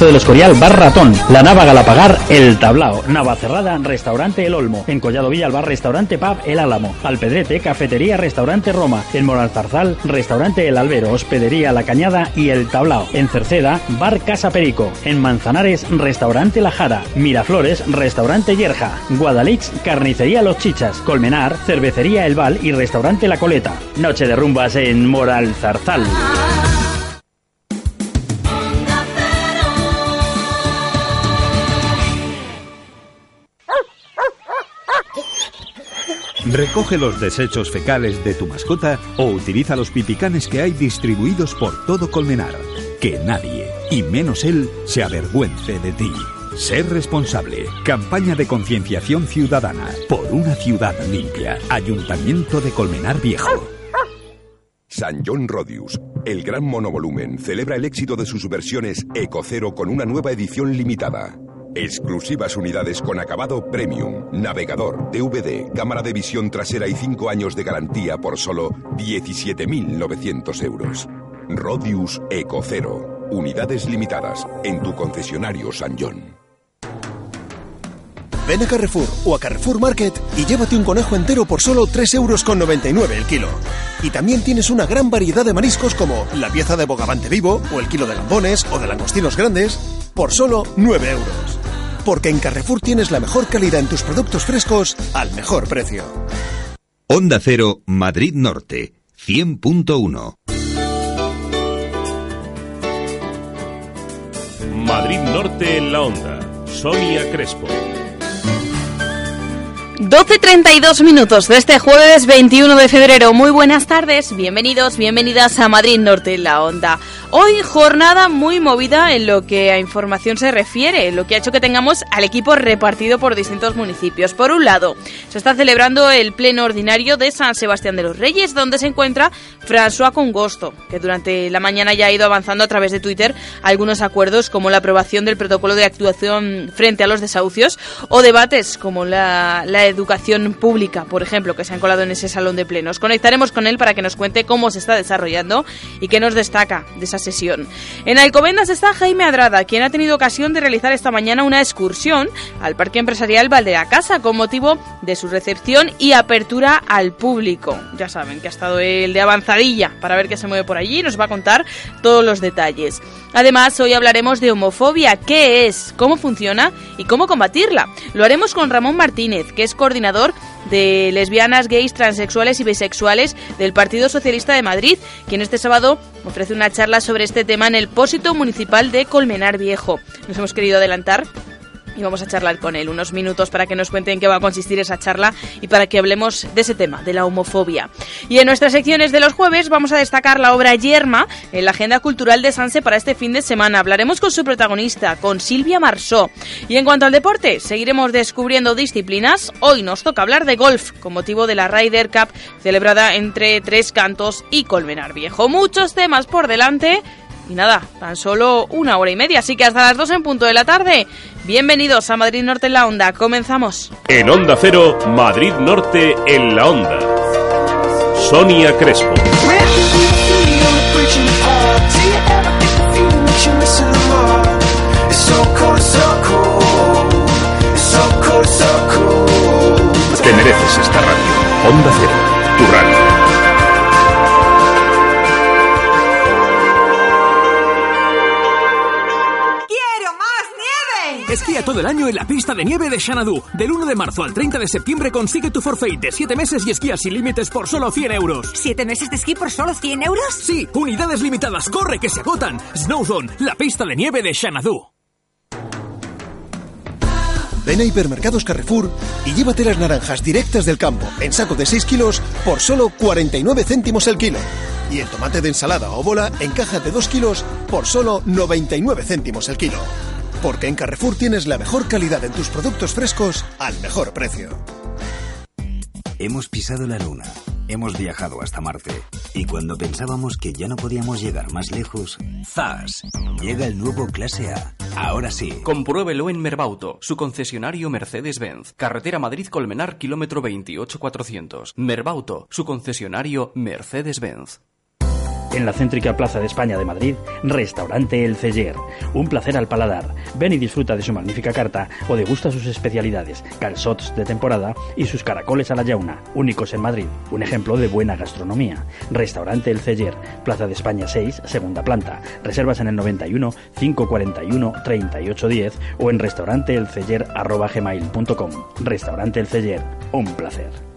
de los Escorial, Bar Ratón. La Nava Galapagar, El Tablao. Navacerrada, Restaurante El Olmo. En Collado Villa, Bar Restaurante Pub El Álamo. Alpedrete, Cafetería Restaurante Roma. En Moralzarzal, Restaurante El Albero. Hospedería La Cañada y El Tablao. En Cerceda, Bar Casa Perico. En Manzanares, Restaurante La Jara. Miraflores, Restaurante Yerja. Guadalix, Carnicería Los Chichas. Colmenar, Cervecería El Val y Restaurante La Coleta. Noche de rumbas en Moralzarzal. Recoge los desechos fecales de tu mascota o utiliza los pipicanes que hay distribuidos por todo Colmenar. Que nadie, y menos él, se avergüence de ti. Ser responsable. Campaña de concienciación ciudadana por una ciudad limpia. Ayuntamiento de Colmenar Viejo. San John Rodius, el gran monovolumen, celebra el éxito de sus versiones Ecocero con una nueva edición limitada. Exclusivas unidades con acabado premium, navegador, DVD, cámara de visión trasera y 5 años de garantía por solo 17.900 euros. Rodius Ecocero. Unidades limitadas en tu concesionario San John. Ven a Carrefour o a Carrefour Market y llévate un conejo entero por solo 3,99 euros el kilo. Y también tienes una gran variedad de mariscos como la pieza de bogavante vivo o el kilo de lambones o de langostinos grandes por solo 9 euros. Porque en Carrefour tienes la mejor calidad en tus productos frescos al mejor precio. Onda Cero, Madrid Norte, 100.1. Madrid Norte en la Onda. Sonia Crespo. 12.32 minutos de este jueves 21 de febrero. Muy buenas tardes, bienvenidos, bienvenidas a Madrid Norte en la Onda. Hoy jornada muy movida en lo que a información se refiere, lo que ha hecho que tengamos al equipo repartido por distintos municipios. Por un lado, se está celebrando el pleno ordinario de San Sebastián de los Reyes, donde se encuentra François Congosto, que durante la mañana ya ha ido avanzando a través de Twitter algunos acuerdos como la aprobación del protocolo de actuación frente a los desahucios o debates como la, la educación pública, por ejemplo, que se han colado en ese salón de plenos. Conectaremos con él para que nos cuente cómo se está desarrollando y qué nos destaca de sesión. En Alcobendas está Jaime Adrada, quien ha tenido ocasión de realizar esta mañana una excursión al Parque Empresarial Casa con motivo de su recepción y apertura al público. Ya saben que ha estado el de avanzadilla para ver qué se mueve por allí y nos va a contar todos los detalles. Además, hoy hablaremos de homofobia, qué es, cómo funciona y cómo combatirla. Lo haremos con Ramón Martínez, que es coordinador de lesbianas, gays, transexuales y bisexuales del Partido Socialista de Madrid, quien este sábado ofrece una charla sobre este tema en el Pósito Municipal de Colmenar Viejo. Nos hemos querido adelantar y vamos a charlar con él unos minutos para que nos cuenten qué va a consistir esa charla y para que hablemos de ese tema, de la homofobia. Y en nuestras secciones de los jueves vamos a destacar la obra Yerma en la agenda cultural de Sanse para este fin de semana. Hablaremos con su protagonista, con Silvia Marsó. Y en cuanto al deporte, seguiremos descubriendo disciplinas. Hoy nos toca hablar de golf con motivo de la Ryder Cup celebrada entre Tres Cantos y Colmenar Viejo. Muchos temas por delante. Y nada, tan solo una hora y media, así que hasta las dos en punto de la tarde. Bienvenidos a Madrid Norte en la Onda, comenzamos. En Onda Cero, Madrid Norte en la Onda. Sonia Crespo. Te mereces esta radio. Onda Cero, tu radio. Esquía todo el año en la pista de nieve de Xanadu. Del 1 de marzo al 30 de septiembre consigue tu forfait de 7 meses y esquía sin límites por solo 100 euros. ¿7 meses de esquí por solo 100 euros? Sí, unidades limitadas. ¡Corre que se agotan! Snowzone, la pista de nieve de Xanadu. Ven a Hipermercados Carrefour y llévate las naranjas directas del campo en saco de 6 kilos por solo 49 céntimos el kilo. Y el tomate de ensalada o bola en caja de 2 kilos por solo 99 céntimos el kilo. Porque en Carrefour tienes la mejor calidad en tus productos frescos al mejor precio. Hemos pisado la luna, hemos viajado hasta Marte y cuando pensábamos que ya no podíamos llegar más lejos, ¡zas! Llega el nuevo Clase A. Ahora sí. Compruébelo en Merbauto, su concesionario Mercedes-Benz. Carretera Madrid-Colmenar, kilómetro 28400. Merbauto, su concesionario Mercedes-Benz. En la céntrica Plaza de España de Madrid, Restaurante El Celler. Un placer al paladar. Ven y disfruta de su magnífica carta o degusta sus especialidades, calzots de temporada y sus caracoles a la yauna, únicos en Madrid. Un ejemplo de buena gastronomía. Restaurante El Celler, Plaza de España 6, segunda planta. Reservas en el 91 541 3810 o en restauranteelceller.gmail.com. Restaurante El Celler. Un placer.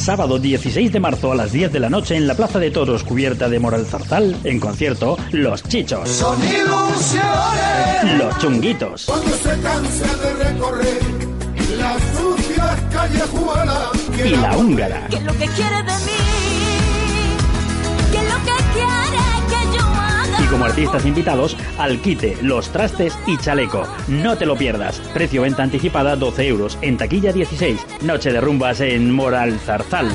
Sábado 16 de marzo a las 10 de la noche en la Plaza de Toros cubierta de Moral Zarzal, en concierto Los Chichos. Son ilusiones. Los Chunguitos. Cuando se de recorrer las sucias callejuelas. Y la Húngara. ¿Qué es lo que quiere de mí? Como artistas invitados, Alquite, Los Trastes y Chaleco. No te lo pierdas. Precio venta anticipada 12 euros. En taquilla 16. Noche de rumbas en Moral Zarzal.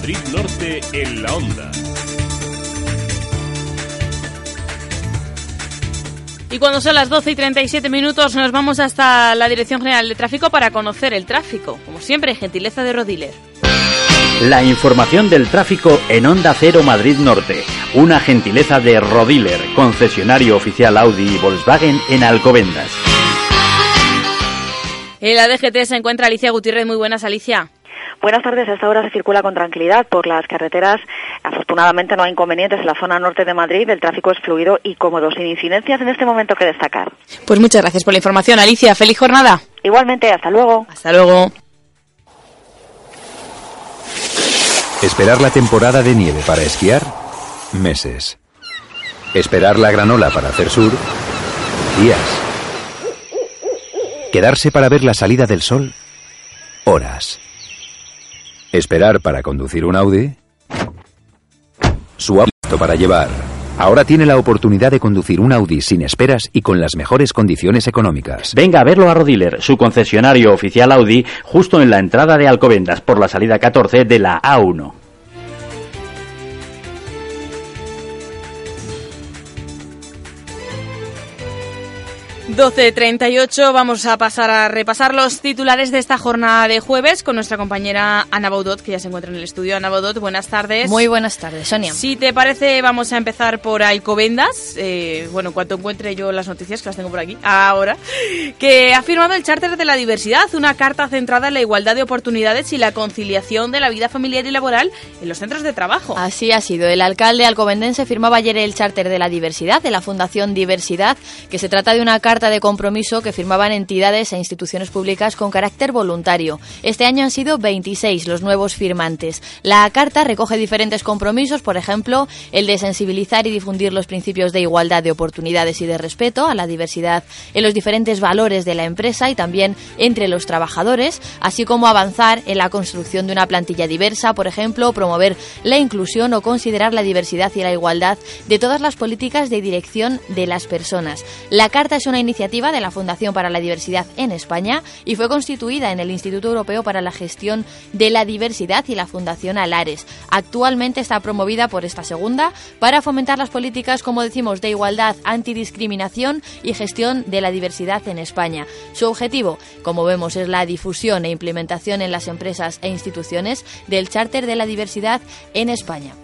Madrid Norte en la onda. Y cuando son las 12 y 37 minutos nos vamos hasta la Dirección General de Tráfico para conocer el tráfico. Como siempre, gentileza de Rodiler. La información del tráfico en Onda Cero Madrid Norte. Una gentileza de Rodiler, concesionario oficial Audi y Volkswagen en Alcobendas. En la DGT se encuentra Alicia Gutiérrez. Muy buenas, Alicia. Buenas tardes. A esta hora se circula con tranquilidad por las carreteras. Afortunadamente no hay inconvenientes en la zona norte de Madrid. El tráfico es fluido y cómodo, sin incidencias en este momento que destacar. Pues muchas gracias por la información, Alicia. Feliz jornada. Igualmente, hasta luego. Hasta luego. Esperar la temporada de nieve para esquiar, meses. Esperar la granola para hacer sur, días. Quedarse para ver la salida del sol, horas. Esperar para conducir un Audi, su auto para llevar. Ahora tiene la oportunidad de conducir un Audi sin esperas y con las mejores condiciones económicas. Venga a verlo a Rodiler, su concesionario oficial Audi, justo en la entrada de Alcobendas por la salida 14 de la A1. 12.38, vamos a pasar a repasar los titulares de esta jornada de jueves con nuestra compañera Ana Baudot, que ya se encuentra en el estudio. Ana Baudot, buenas tardes. Muy buenas tardes, Sonia. Si te parece, vamos a empezar por Alcobendas. Eh, bueno, en cuanto encuentre yo las noticias, que las tengo por aquí, ahora, que ha firmado el Charter de la Diversidad, una carta centrada en la igualdad de oportunidades y la conciliación de la vida familiar y laboral en los centros de trabajo. Así ha sido. El alcalde alcobendense firmaba ayer el Charter de la Diversidad de la Fundación Diversidad, que se trata de una carta de compromiso que firmaban entidades e instituciones públicas con carácter voluntario. Este año han sido 26 los nuevos firmantes. La carta recoge diferentes compromisos, por ejemplo, el de sensibilizar y difundir los principios de igualdad de oportunidades y de respeto a la diversidad en los diferentes valores de la empresa y también entre los trabajadores, así como avanzar en la construcción de una plantilla diversa, por ejemplo, promover la inclusión o considerar la diversidad y la igualdad de todas las políticas de dirección de las personas. La carta es una iniciativa de la Fundación para la Diversidad en España y fue constituida en el Instituto Europeo para la Gestión de la Diversidad y la Fundación Alares. Actualmente está promovida por esta segunda para fomentar las políticas, como decimos, de igualdad, antidiscriminación y gestión de la diversidad en España. Su objetivo, como vemos, es la difusión e implementación en las empresas e instituciones del Charter de la Diversidad en España.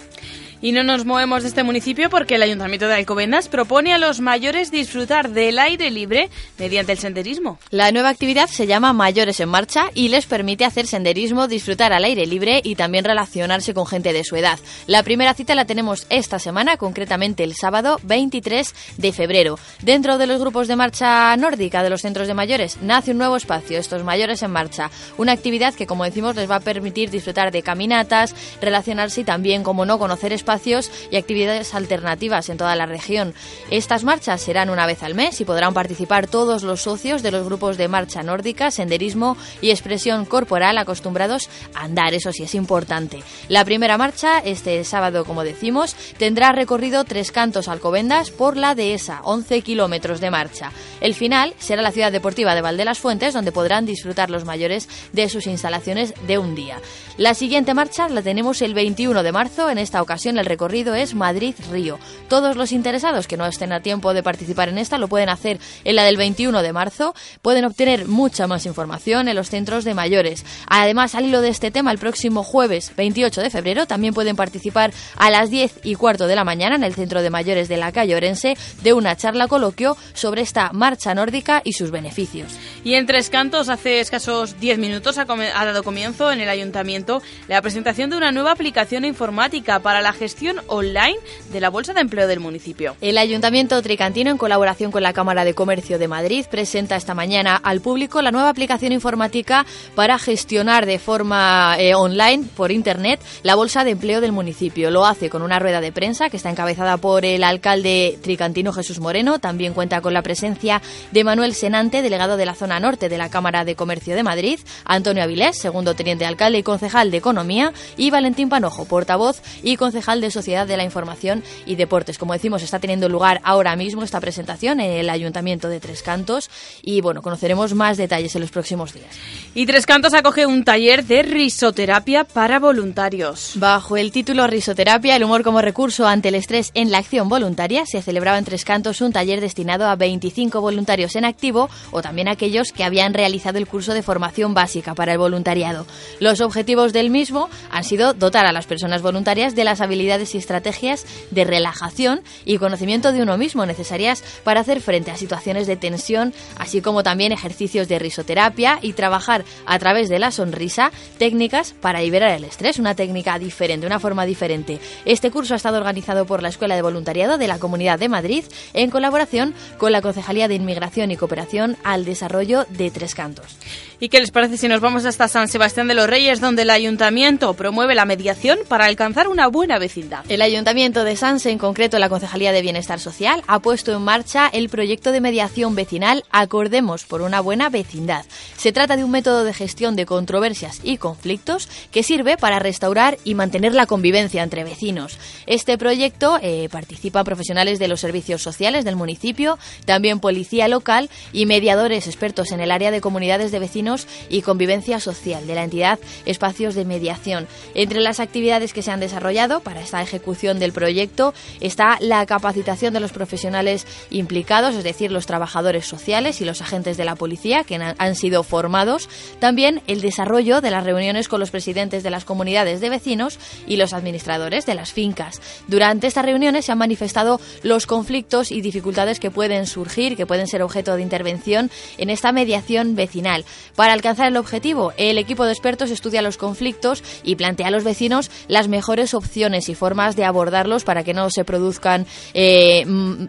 Y no nos movemos de este municipio porque el Ayuntamiento de Alcobendas propone a los mayores disfrutar del aire libre mediante el senderismo. La nueva actividad se llama Mayores en Marcha y les permite hacer senderismo, disfrutar al aire libre y también relacionarse con gente de su edad. La primera cita la tenemos esta semana, concretamente el sábado 23 de febrero. Dentro de los grupos de marcha nórdica de los centros de mayores nace un nuevo espacio, estos Mayores en Marcha, una actividad que como decimos les va a permitir disfrutar de caminatas, relacionarse y también, como no, conocer espacios espacios y actividades alternativas en toda la región. Estas marchas serán una vez al mes y podrán participar todos los socios de los grupos de marcha nórdica, senderismo y expresión corporal acostumbrados a andar, eso sí es importante. La primera marcha, este sábado como decimos, tendrá recorrido tres cantos alcobendas por la dehesa, 11 kilómetros de marcha. El final será la ciudad deportiva de Valde las Fuentes, donde podrán disfrutar los mayores de sus instalaciones de un día. La siguiente marcha la tenemos el 21 de marzo. En esta ocasión recorrido es Madrid-Río. Todos los interesados que no estén a tiempo de participar en esta lo pueden hacer en la del 21 de marzo. Pueden obtener mucha más información en los centros de mayores. Además, al hilo de este tema, el próximo jueves 28 de febrero también pueden participar a las 10 y cuarto de la mañana en el centro de mayores de la calle Orense de una charla coloquio sobre esta marcha nórdica y sus beneficios. Y en Tres Cantos, hace escasos 10 minutos, ha, ha dado comienzo en el ayuntamiento la presentación de una nueva aplicación informática para la gestión online de la Bolsa de Empleo del municipio. El Ayuntamiento Tricantino, en colaboración con la Cámara de Comercio de Madrid, presenta esta mañana al público la nueva aplicación informática para gestionar de forma eh, online, por Internet, la Bolsa de Empleo del municipio. Lo hace con una rueda de prensa que está encabezada por el alcalde tricantino Jesús Moreno. También cuenta con la presencia de Manuel Senante, delegado de la zona norte de la Cámara de Comercio de Madrid, Antonio Avilés, segundo teniente alcalde y concejal de Economía, y Valentín Panojo, portavoz y concejal de Sociedad de la Información y Deportes. Como decimos, está teniendo lugar ahora mismo esta presentación en el Ayuntamiento de Tres Cantos y bueno, conoceremos más detalles en los próximos días. Y Tres Cantos acoge un taller de risoterapia para voluntarios. Bajo el título Risoterapia, el humor como recurso ante el estrés en la acción voluntaria, se celebraba en Tres Cantos un taller destinado a 25 voluntarios en activo o también aquellos que habían realizado el curso de formación básica para el voluntariado. Los objetivos del mismo han sido dotar a las personas voluntarias de las habilidades y estrategias de relajación y conocimiento de uno mismo necesarias para hacer frente a situaciones de tensión, así como también ejercicios de risoterapia y trabajar a través de la sonrisa técnicas para liberar el estrés, una técnica diferente, una forma diferente. Este curso ha estado organizado por la Escuela de Voluntariado de la Comunidad de Madrid en colaboración con la Concejalía de Inmigración y Cooperación al Desarrollo de Tres Cantos. ¿Y qué les parece si nos vamos hasta San Sebastián de los Reyes, donde el ayuntamiento promueve la mediación para alcanzar una buena vecindad? El Ayuntamiento de Sanse, en concreto la Concejalía de Bienestar Social, ha puesto en marcha el proyecto de mediación vecinal Acordemos por una buena vecindad. Se trata de un método de gestión de controversias y conflictos que sirve para restaurar y mantener la convivencia entre vecinos. Este proyecto eh, participan profesionales de los servicios sociales del municipio, también policía local y mediadores expertos en el área de comunidades de vecinos y convivencia social de la entidad Espacios de Mediación. Entre las actividades que se han desarrollado para esta ejecución del proyecto está la capacitación de los profesionales implicados, es decir, los trabajadores sociales y los agentes de la policía que han, sido formados, también el desarrollo de las reuniones con los presidentes de las comunidades de vecinos y los administradores de las fincas. Durante estas reuniones se han manifestado los conflictos y dificultades que pueden surgir, que pueden ser objeto de intervención en esta mediación vecinal. Para alcanzar el objetivo, el equipo de expertos estudia los conflictos y plantea a los vecinos las mejores opciones y formas de abordarlos para que no se produzcan eh,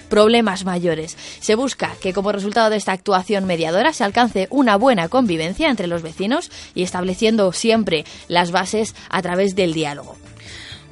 problemas mayores. Se busca que como resultado de esta actuación mediadora se alcance una buena convivencia entre los vecinos y estableciendo siempre las bases a través del diálogo.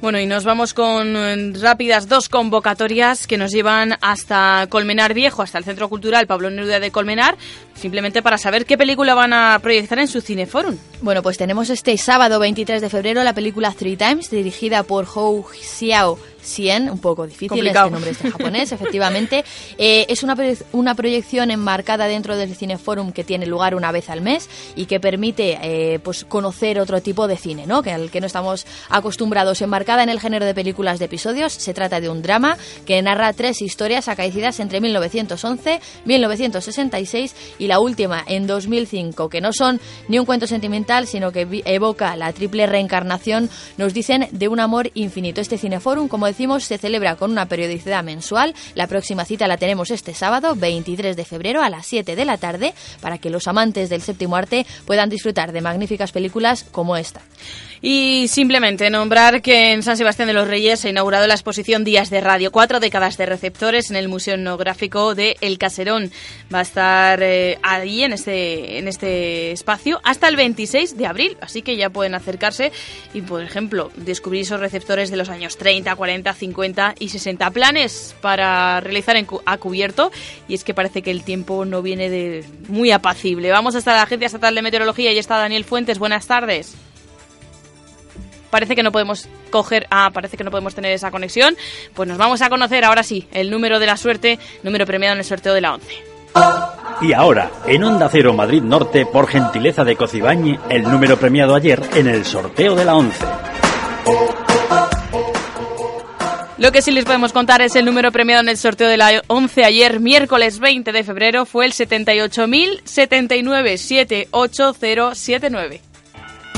Bueno, y nos vamos con eh, rápidas dos convocatorias que nos llevan hasta Colmenar Viejo, hasta el Centro Cultural Pablo Neruda de Colmenar, simplemente para saber qué película van a proyectar en su cineforum. Bueno, pues tenemos este sábado 23 de febrero la película Three Times, dirigida por Hou Xiao Xian, un poco difícil Complicado. este nombre este japonés, efectivamente. Eh, es una, una proyección enmarcada dentro del Cineforum que tiene lugar una vez al mes y que permite eh, pues conocer otro tipo de cine, ¿no? Que al que no estamos acostumbrados. Enmarcada en el género de películas de episodios, se trata de un drama que narra tres historias acaecidas entre 1911, 1966 y la última en 2005, que no son ni un cuento sentimental, sino que evoca la triple reencarnación, nos dicen, de un amor infinito. Este Cineforum, como se celebra con una periodicidad mensual. La próxima cita la tenemos este sábado, 23 de febrero, a las 7 de la tarde, para que los amantes del séptimo arte puedan disfrutar de magníficas películas como esta. Y simplemente nombrar que en San Sebastián de los Reyes se ha inaugurado la exposición Días de Radio, cuatro décadas de receptores en el Museo Etnográfico de El Caserón. Va a estar eh, ahí en este, en este espacio hasta el 26 de abril, así que ya pueden acercarse y, por ejemplo, descubrir esos receptores de los años 30, 40, 50 y 60. Planes para realizar en a cubierto y es que parece que el tiempo no viene de muy apacible. Vamos hasta la Agencia Estatal de Meteorología y está Daniel Fuentes. Buenas tardes parece que no podemos coger, ah, parece que no podemos tener esa conexión, pues nos vamos a conocer ahora sí el número de la suerte, número premiado en el sorteo de la 11. Y ahora, en Onda Cero Madrid Norte, por gentileza de Cocibañi, el número premiado ayer en el sorteo de la 11. Lo que sí les podemos contar es el número premiado en el sorteo de la 11 ayer, miércoles 20 de febrero, fue el 78.079-78079.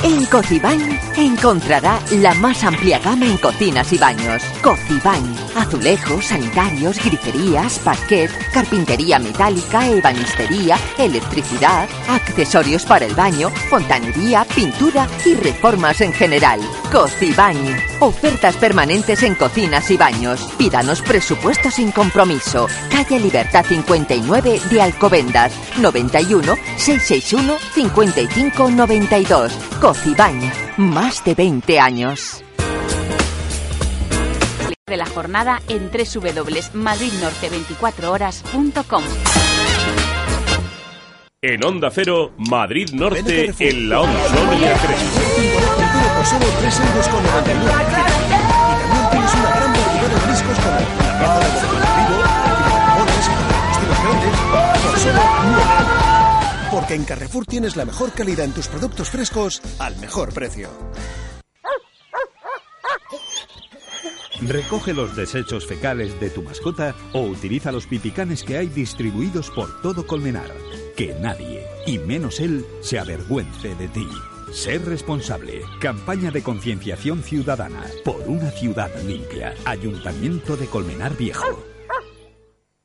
En Cocibañ encontrará la más amplia gama en cocinas y baños. Cocibañ, azulejos, sanitarios, griferías, parquet, carpintería metálica, ebanistería, electricidad, accesorios para el baño, fontanería, pintura y reformas en general. Cocibañ, ofertas permanentes en cocinas y baños. Pídanos presupuesto sin compromiso. Calle Libertad 59 de Alcobendas, 91 661 5592. Cocibañ, más de 20 años. De la jornada en www.madridnorte24horas.com. En Onda Cero, Madrid Norte, en la Onda Sonia Crespo. por solo 3 euros con 99 Y también tienes una gran variedad de como la de Porque en Carrefour tienes la mejor calidad en tus productos frescos al mejor precio. Recoge los desechos fecales de tu mascota o utiliza los pipicanes que hay distribuidos por todo Colmenar. Que nadie, y menos él, se avergüence de ti. Ser responsable. Campaña de concienciación ciudadana por una ciudad limpia. Ayuntamiento de Colmenar Viejo.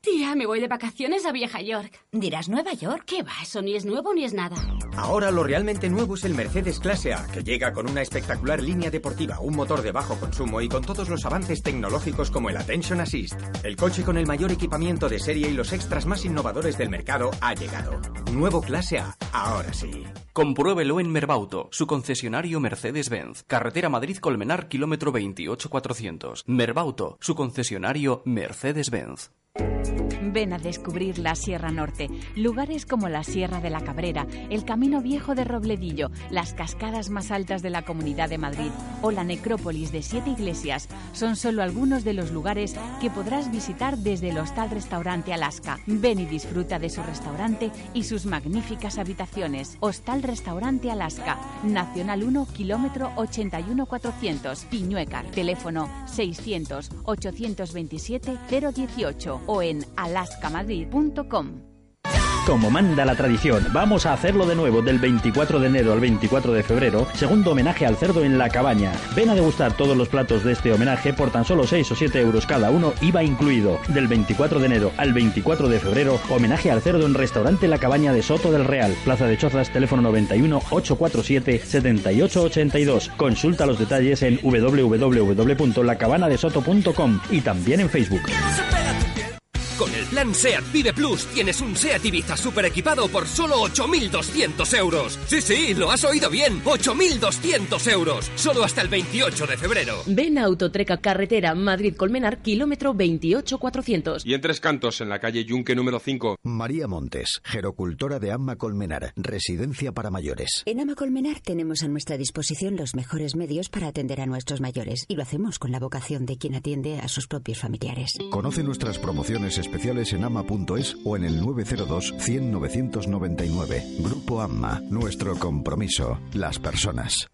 Tía, me voy de vacaciones a Vieja York. ¿Dirás Nueva York? ¿Qué va? Eso ni es nuevo ni es nada. Ahora lo realmente nuevo es el Mercedes Clase A, que llega con una espectacular línea deportiva, un motor de bajo consumo y con todos los avances tecnológicos como el Attention Assist. El coche con el mayor equipamiento de serie y los extras más innovadores del mercado ha llegado. Nuevo Clase A, ahora sí. Compruébelo en Merbauto, su concesionario Mercedes-Benz. Carretera Madrid-Colmenar, kilómetro 28400. Merbauto, su concesionario Mercedes-Benz. Ven a descubrir la Sierra Norte, lugares como la Sierra de la Cabrera, el Camino Viejo de Robledillo, las cascadas más altas de la Comunidad de Madrid o la necrópolis de Siete Iglesias son solo algunos de los lugares que podrás visitar desde el Hostal Restaurante Alaska. Ven y disfruta de su restaurante y sus magníficas habitaciones. Hostal Restaurante Alaska, Nacional 1, kilómetro 81400, Piñuecar, teléfono 600 827 018 o en alaskamadrid.com. Como manda la tradición, vamos a hacerlo de nuevo del 24 de enero al 24 de febrero, segundo homenaje al cerdo en la cabaña. Ven a degustar todos los platos de este homenaje por tan solo 6 o 7 euros cada uno, IVA incluido. Del 24 de enero al 24 de febrero, homenaje al cerdo en restaurante La Cabaña de Soto del Real, Plaza de Chozas, teléfono 91 847 7882. Consulta los detalles en www.lacabanadesoto.com y también en Facebook. Plan SEAT Vive Plus tienes un SEAT Ibiza super equipado por solo 8.200 euros. Sí, sí, lo has oído bien. 8.200 euros. Solo hasta el 28 de febrero. Ven a Autotreca Carretera Madrid-Colmenar, kilómetro 28400. Y en Tres Cantos, en la calle Yunque número 5. María Montes, gerocultora de Amma Colmenar, residencia para mayores. En Ama Colmenar tenemos a nuestra disposición los mejores medios para atender a nuestros mayores y lo hacemos con la vocación de quien atiende a sus propios familiares. Conoce nuestras promociones especiales en ama.es o en el 902 100 999. Grupo AMMA, nuestro compromiso, las personas.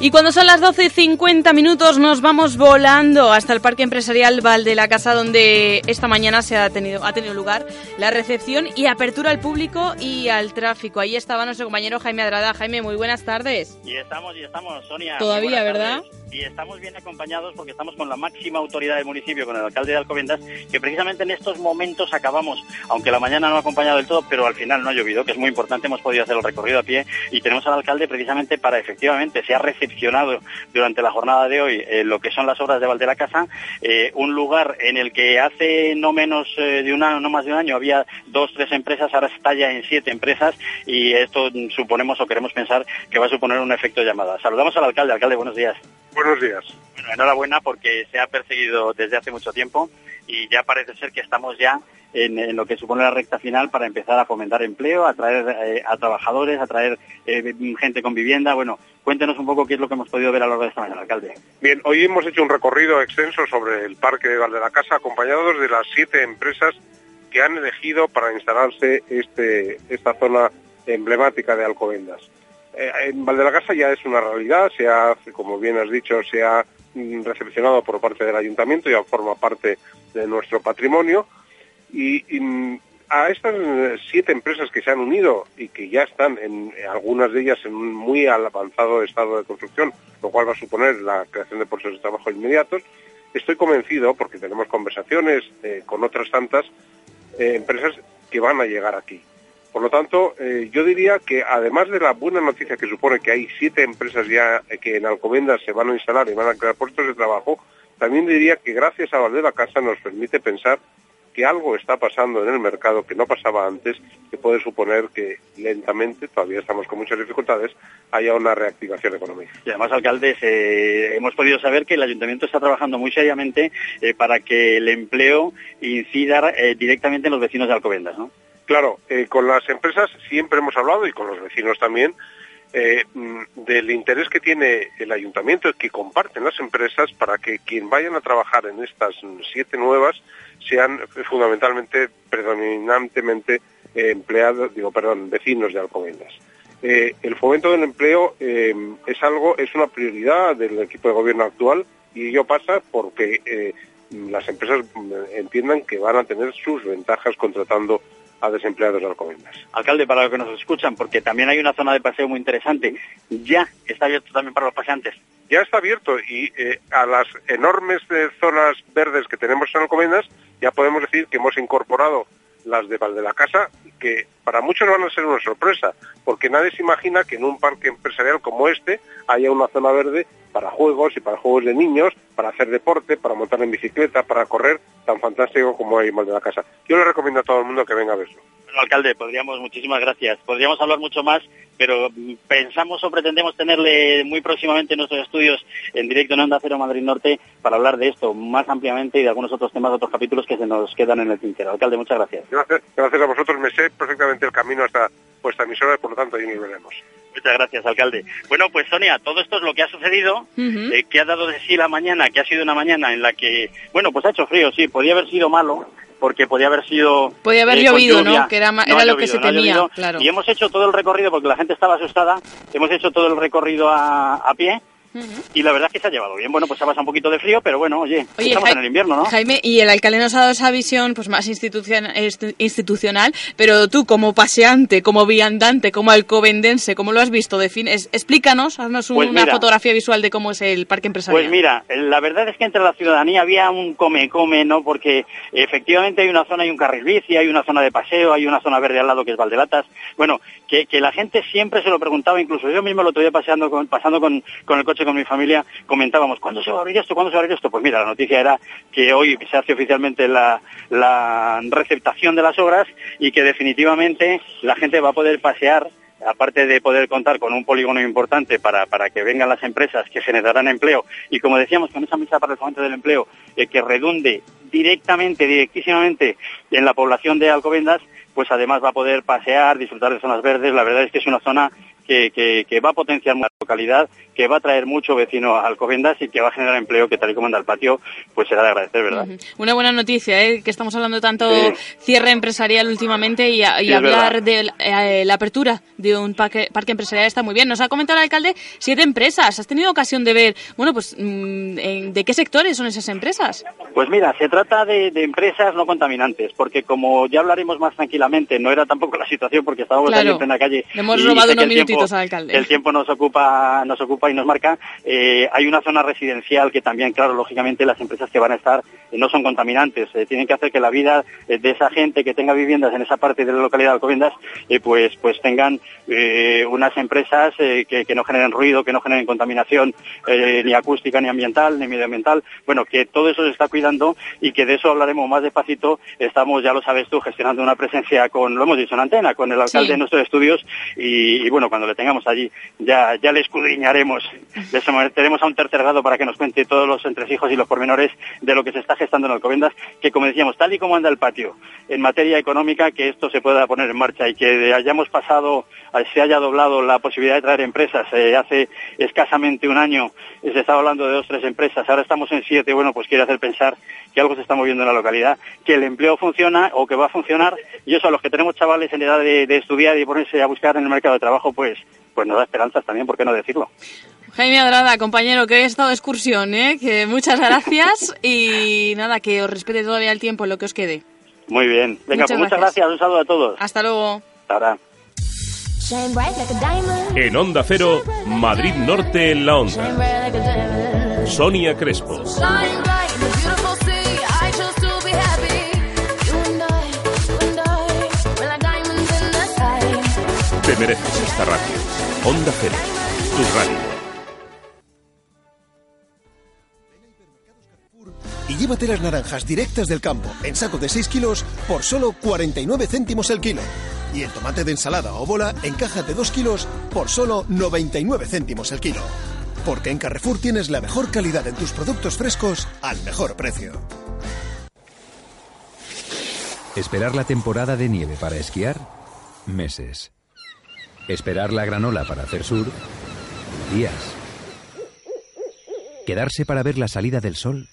Y cuando son las 12 y 50 minutos nos vamos volando hasta el Parque Empresarial Val de la Casa donde esta mañana se ha tenido, ha tenido lugar la recepción y apertura al público y al tráfico. Ahí estaba nuestro compañero Jaime Adrada. Jaime, muy buenas tardes. Y estamos, y estamos, Sonia. Todavía, ¿verdad? Y estamos bien acompañados porque estamos con la máxima autoridad del municipio, con el alcalde de Alcobendas, que precisamente en estos momentos acabamos, aunque la mañana no ha acompañado del todo, pero al final no ha llovido, que es muy importante, hemos podido hacer el recorrido a pie y tenemos al alcalde precisamente para efectivamente se ha recepcionado durante la jornada de hoy eh, lo que son las obras de Val de la Casa, eh, un lugar en el que hace no menos eh, de un año, no más de un año, había dos, tres empresas, ahora está ya en siete empresas y esto suponemos o queremos pensar que va a suponer un efecto llamada. Saludamos al alcalde. Alcalde, buenos días. Buenos días. Bueno, enhorabuena porque se ha perseguido desde hace mucho tiempo y ya parece ser que estamos ya en, en lo que supone la recta final para empezar a fomentar empleo, a traer eh, a trabajadores, a traer eh, gente con vivienda. Bueno, cuéntenos un poco qué es lo que hemos podido ver a lo largo de esta mañana, alcalde. Bien, hoy hemos hecho un recorrido extenso sobre el Parque de la Casa, acompañados de las siete empresas que han elegido para instalarse este, esta zona emblemática de Alcobendas. Eh, en Val de la Casa ya es una realidad, se ha, como bien has dicho, se ha mm, recepcionado por parte del ayuntamiento, ya forma parte de nuestro patrimonio y, mm, a estas siete empresas que se han unido y que ya están en algunas de ellas en un muy avanzado estado de construcción, lo cual va a suponer la creación de puestos de trabajo inmediatos, estoy convencido, porque tenemos conversaciones eh, con otras tantas eh, empresas que van a llegar aquí. Por lo tanto, eh, yo diría que además de la buena noticia que supone que hay siete empresas ya eh, que en Alcobendas se van a instalar y van a crear puestos de trabajo, también diría que gracias a Valdela Casa nos permite pensar que algo está pasando en el mercado que no pasaba antes, que puede suponer que lentamente, todavía estamos con muchas dificultades, haya una reactivación económica. Y además, alcaldes, eh, hemos podido saber que el ayuntamiento está trabajando muy seriamente para que el empleo incida directamente en los vecinos de Alcobendas, ¿no? Claro, eh, con las empresas siempre hemos hablado y con los vecinos también eh, mm, del interés que tiene el ayuntamiento y que comparten las empresas para que quien vayan a trabajar en estas siete nuevas sean fundamentalmente, predominantemente eh, empleados, digo, perdón, vecinos de Alcobendas. El fomento del empleo es algo, es una prioridad del equipo de gobierno actual y ello pasa porque las empresas mm, entiendan que van a tener sus ventajas contratando a desempleados de Alcobendas. Alcalde, para los que nos escuchan, porque también hay una zona de paseo muy interesante, ya está abierto también para los paseantes. Ya está abierto y eh, a las enormes eh, zonas verdes que tenemos en Alcobendas ya podemos decir que hemos incorporado las de Val de la Casa, que para muchos van a ser una sorpresa, porque nadie se imagina que en un parque empresarial como este haya una zona verde para juegos y para juegos de niños, para hacer deporte, para montar en bicicleta, para correr, tan fantástico como hay Val de la Casa. Yo le recomiendo a todo el mundo que venga a verlo. Bueno, alcalde, podríamos, muchísimas gracias. Podríamos hablar mucho más, pero pensamos o pretendemos tenerle muy próximamente en nuestros estudios en directo en Onda Cero Madrid Norte para hablar de esto más ampliamente y de algunos otros temas, otros capítulos que se nos quedan en el tintero. Alcalde, muchas gracias. Gracias, gracias a vosotros, me sé perfectamente el camino hasta vuestra emisora y por lo tanto ahí nos veremos. Muchas gracias, alcalde. Bueno, pues Sonia, todo esto es lo que ha sucedido, eh, que ha dado de sí la mañana, que ha sido una mañana en la que, bueno, pues ha hecho frío, sí, podía haber sido malo, porque podía haber sido... Podía haber eh, llovido. ¿no? Que era, ma- No era ha lo llovido, que se no ha temía, llovido. claro. Y hemos hecho todo el recorrido, porque la gente estaba asustada, hemos hecho todo el recorrido a, a pie, y la verdad es que se ha llevado bien. Bueno, pues ha pasado un poquito de frío, pero bueno, oye, Oye, estamos en el invierno, ¿no? Jaime, y el alcalde nos ha dado esa visión pues más institucion- institucional, pero tú como paseante, como viandante, como alcobendense, ¿cómo lo has visto? Define, es- explícanos, haznos un- Pues una fotografía visual de cómo es el parque empresarial. Pues mira, la verdad es que entre la ciudadanía había un come-come, ¿no? Porque efectivamente hay una zona, hay un carril bici, hay una zona de paseo, hay una zona verde al lado que es Valdelatas. Bueno, que, que la gente siempre se lo preguntaba, incluso yo mismo lo estoy paseando con, pasando con, con el coche con mi familia, comentábamos, ¿cuándo se va a abrir esto? ¿Cuándo se va a abrir esto? Pues mira, la noticia era que hoy se hace oficialmente la, la receptación de las obras y que definitivamente la gente va a poder pasear aparte de poder contar con un polígono importante para, para que vengan las empresas que generarán empleo y como decíamos con esa misa para el fomento del empleo eh, que redunde directamente, directísimamente en la población de Alcobendas, pues además va a poder pasear, disfrutar de zonas verdes. La verdad es que es una zona que, que, va a potenciar la localidad, que va a traer mucho vecino a Alcobendas y que va a generar empleo que tal y como anda el patio, pues será de agradecer, ¿verdad? Una buena noticia, ¿eh? que estamos hablando tanto cierre empresarial últimamente y, hablar de eh, la apertura de un parque, parque empresarial está muy bien. Nos ha comentado el alcalde siete empresas. ¿Has tenido ocasión de ver, bueno, pues mm, de qué sectores son esas empresas? Pues mira, se trata de, empresas no contaminantes, porque como ya hablaremos más tranquilamente, no era tampoco la situación porque estábamos ahí en plena calle. Le hemos robado unos minutitos al alcalde. El tiempo nos ocupa, nos ocupa y nos marca. Eh, hay una zona residencial que también, claro, lógicamente las empresas que van a estar eh, no son contaminantes. Eh, tienen que hacer que la vida de esa gente que tenga viviendas en esa parte de la localidad de Alcobendas, pues, pues tengan unas empresas que, que, no generen ruido, que no generen contaminación ni acústica, ni ambiental, ni medioambiental. Bueno, que todo eso se está cuidando y que de eso hablaremos más despacito. Estamos, ya lo sabes tú, gestionando una presencia con, lo hemos dicho en antena, con el alcalde de nuestros estudios y, bueno, cuando le tengamos allí ya, ya le escudriñaremos, le someteremos a un tercer grado para que nos cuente todos los entresijos y los pormenores de lo que se está gestando en Alcobendas, que como decíamos, tal y como anda el patio en materia económica, que esto se pueda poner en marcha y que hayamos pasado, se haya doblado la posibilidad de traer empresas. Eh, hace escasamente un año se estaba hablando de dos, tres empresas, ahora estamos en siete, bueno, pues quiere hacer pensar que algo se está moviendo en la localidad, que el empleo funciona o que va a funcionar, y eso a los que tenemos chavales en edad de, estudiar y ponerse a buscar en el mercado de trabajo, pues, pues nos da esperanzas también, ¿por qué no decirlo? Jaime Adrada, compañero, que hoy estado de excursión, ¿eh? que muchas gracias y nada, que os respete todavía el tiempo en lo que os quede. Muy bien. Venga, muchas, pues muchas gracias. Un saludo a todos. Hasta luego. Hasta ahora. En Onda Cero, Madrid Norte en la Onda. Sonia Crespo. Mereces esta radio. Onda Cero, tu radio. y llévate las naranjas directas del campo en saco de 6 kilos por solo 49 céntimos el kilo. Y el tomate de ensalada o bola en caja de 2 kilos por solo 99 céntimos el kilo. Porque en Carrefour tienes la mejor calidad en tus productos frescos al mejor precio. Esperar la temporada de nieve para esquiar, meses. Esperar la granola para hacer sur, días. Quedarse para ver la salida del sol,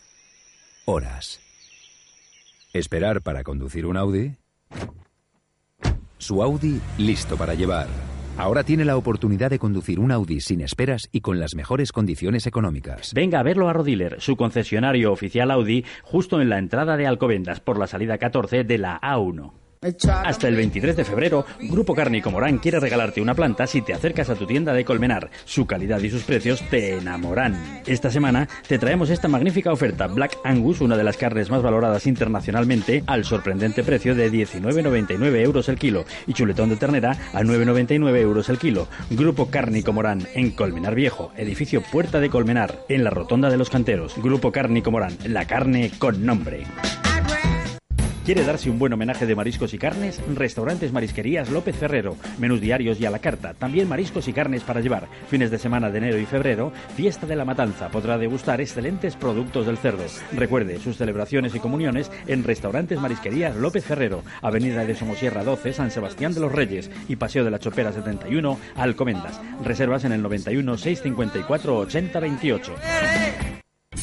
horas. Esperar para conducir un Audi. Su Audi listo para llevar. Ahora tiene la oportunidad de conducir un Audi sin esperas y con las mejores condiciones económicas. Venga a verlo a Rodiler, su concesionario oficial Audi, justo en la entrada de Alcobendas por la salida 14 de la A1. Hasta el 23 de febrero, Grupo Cárnico Morán quiere regalarte una planta si te acercas a tu tienda de Colmenar. Su calidad y sus precios te enamoran. Esta semana te traemos esta magnífica oferta Black Angus, una de las carnes más valoradas internacionalmente, al sorprendente precio de 19,99 euros el kilo y chuletón de ternera a 9,99 euros el kilo. Grupo Cárnico Morán en Colmenar Viejo, edificio Puerta de Colmenar, en la Rotonda de los Canteros. Grupo Cárnico Morán, la carne con nombre. ¿Quiere darse un buen homenaje de mariscos y carnes? Restaurantes Marisquerías López Ferrero. Menús diarios y a la carta. También mariscos y carnes para llevar. Fines de semana de enero y febrero, fiesta de la matanza. Podrá degustar excelentes productos del cerdo. Recuerde sus celebraciones y comuniones en Restaurantes Marisquerías López Ferrero. Avenida de Somosierra 12, San Sebastián de los Reyes. Y Paseo de la Chopera 71, Alcomendas. Reservas en el 91 654 8028.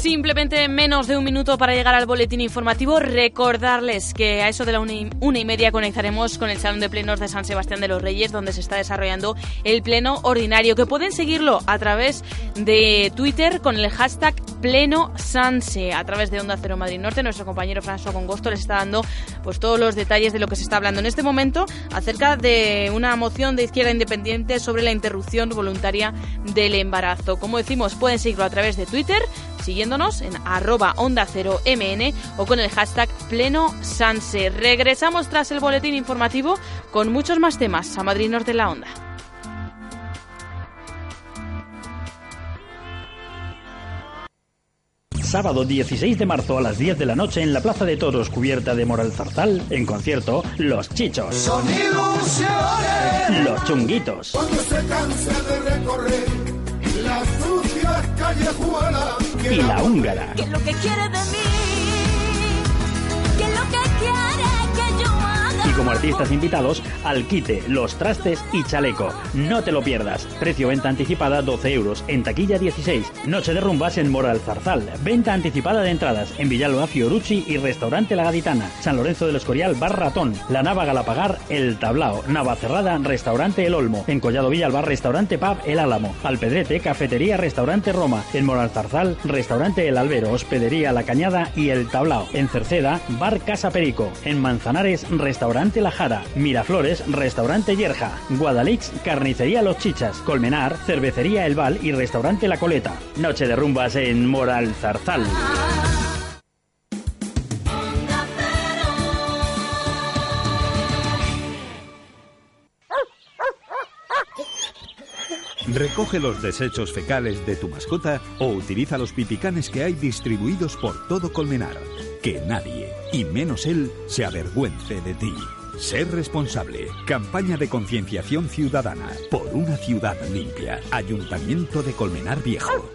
Simplemente menos de un minuto para llegar al boletín informativo. Recordarles que a eso de la una y, media conectaremos con el Salón de Plenos de San Sebastián de los Reyes, donde se está desarrollando el pleno ordinario, que pueden seguirlo a través de Twitter con el hashtag Pleno Sanse a través de Onda Cero Madrid Norte. Nuestro compañero François Congosto les está dando pues todos los detalles de lo que se está hablando en este momento acerca de una moción de izquierda independiente sobre la interrupción voluntaria del embarazo. Como decimos, pueden seguirlo a través de Twitter, siguiéndonos en arroba onda cero mn o con el hashtag pleno sanse. Regresamos tras el boletín informativo con muchos más temas a Madrid Norte en la Onda. Sábado 16 de marzo a las 10 de la noche en la Plaza de Toros cubierta de Moral Zarzal, en concierto Los Chichos. Son ilusiones. Los Chunguitos. Cuando se canse de recorrer las sucias callejuelas. Y la Húngara. ¿Qué es lo que quiere de mí? ¿Qué es lo que quiere como artistas invitados, Alquite, Los Trastes y Chaleco. No te lo pierdas. Precio venta anticipada 12 euros. En taquilla 16. Noche de rumbas en Moral Zarzal. Venta anticipada de entradas en Villalba Fiorucci y Restaurante La Gaditana. San Lorenzo del Escorial Bar Ratón. La Nava Galapagar El Tablao. Navacerrada Restaurante El Olmo. En Collado Villalba Restaurante Pub El Álamo. Alpedrete Cafetería Restaurante Roma. En Moral Zarzal Restaurante El Albero. Hospedería La Cañada y El Tablao. En Cerceda Bar Casa Perico. En Manzanares Restaurante La Jara. Miraflores Restaurante Yerja. Guadalix Carnicería Los Chichas. Colmenar Cervecería El Val y Restaurante La Coleta. Noche de rumbas en Moral Zarzal. Recoge los desechos fecales de tu mascota o utiliza los pipicanes que hay distribuidos por todo Colmenar. Que nadie, y menos él, se avergüence de ti. Ser responsable. Campaña de concienciación ciudadana por una ciudad limpia. Ayuntamiento de Colmenar Viejo.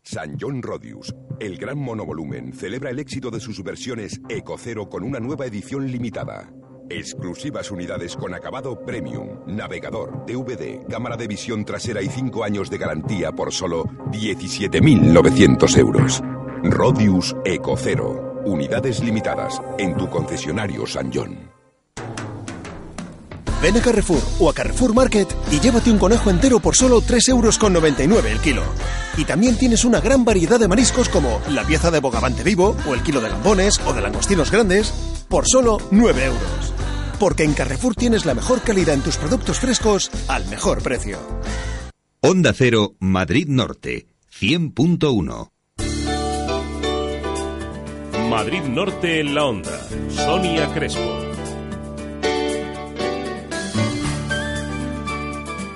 San John Rodius, el gran monovolumen, celebra el éxito de sus versiones Ecocero con una nueva edición limitada. Exclusivas unidades con acabado premium, navegador, DVD, cámara de visión trasera y 5 años de garantía por solo 17.900 euros. Rodius Ecocero, unidades limitadas en tu concesionario San John. Ven a Carrefour o a Carrefour Market y llévate un conejo entero por solo 3,99 euros el kilo. Y también tienes una gran variedad de mariscos como la pieza de bogavante vivo o el kilo de gambones o de langostinos grandes por solo 9 euros. Porque en Carrefour tienes la mejor calidad en tus productos frescos al mejor precio. Onda Cero, Madrid Norte, 100.1. Madrid Norte en la Onda. Sonia Crespo.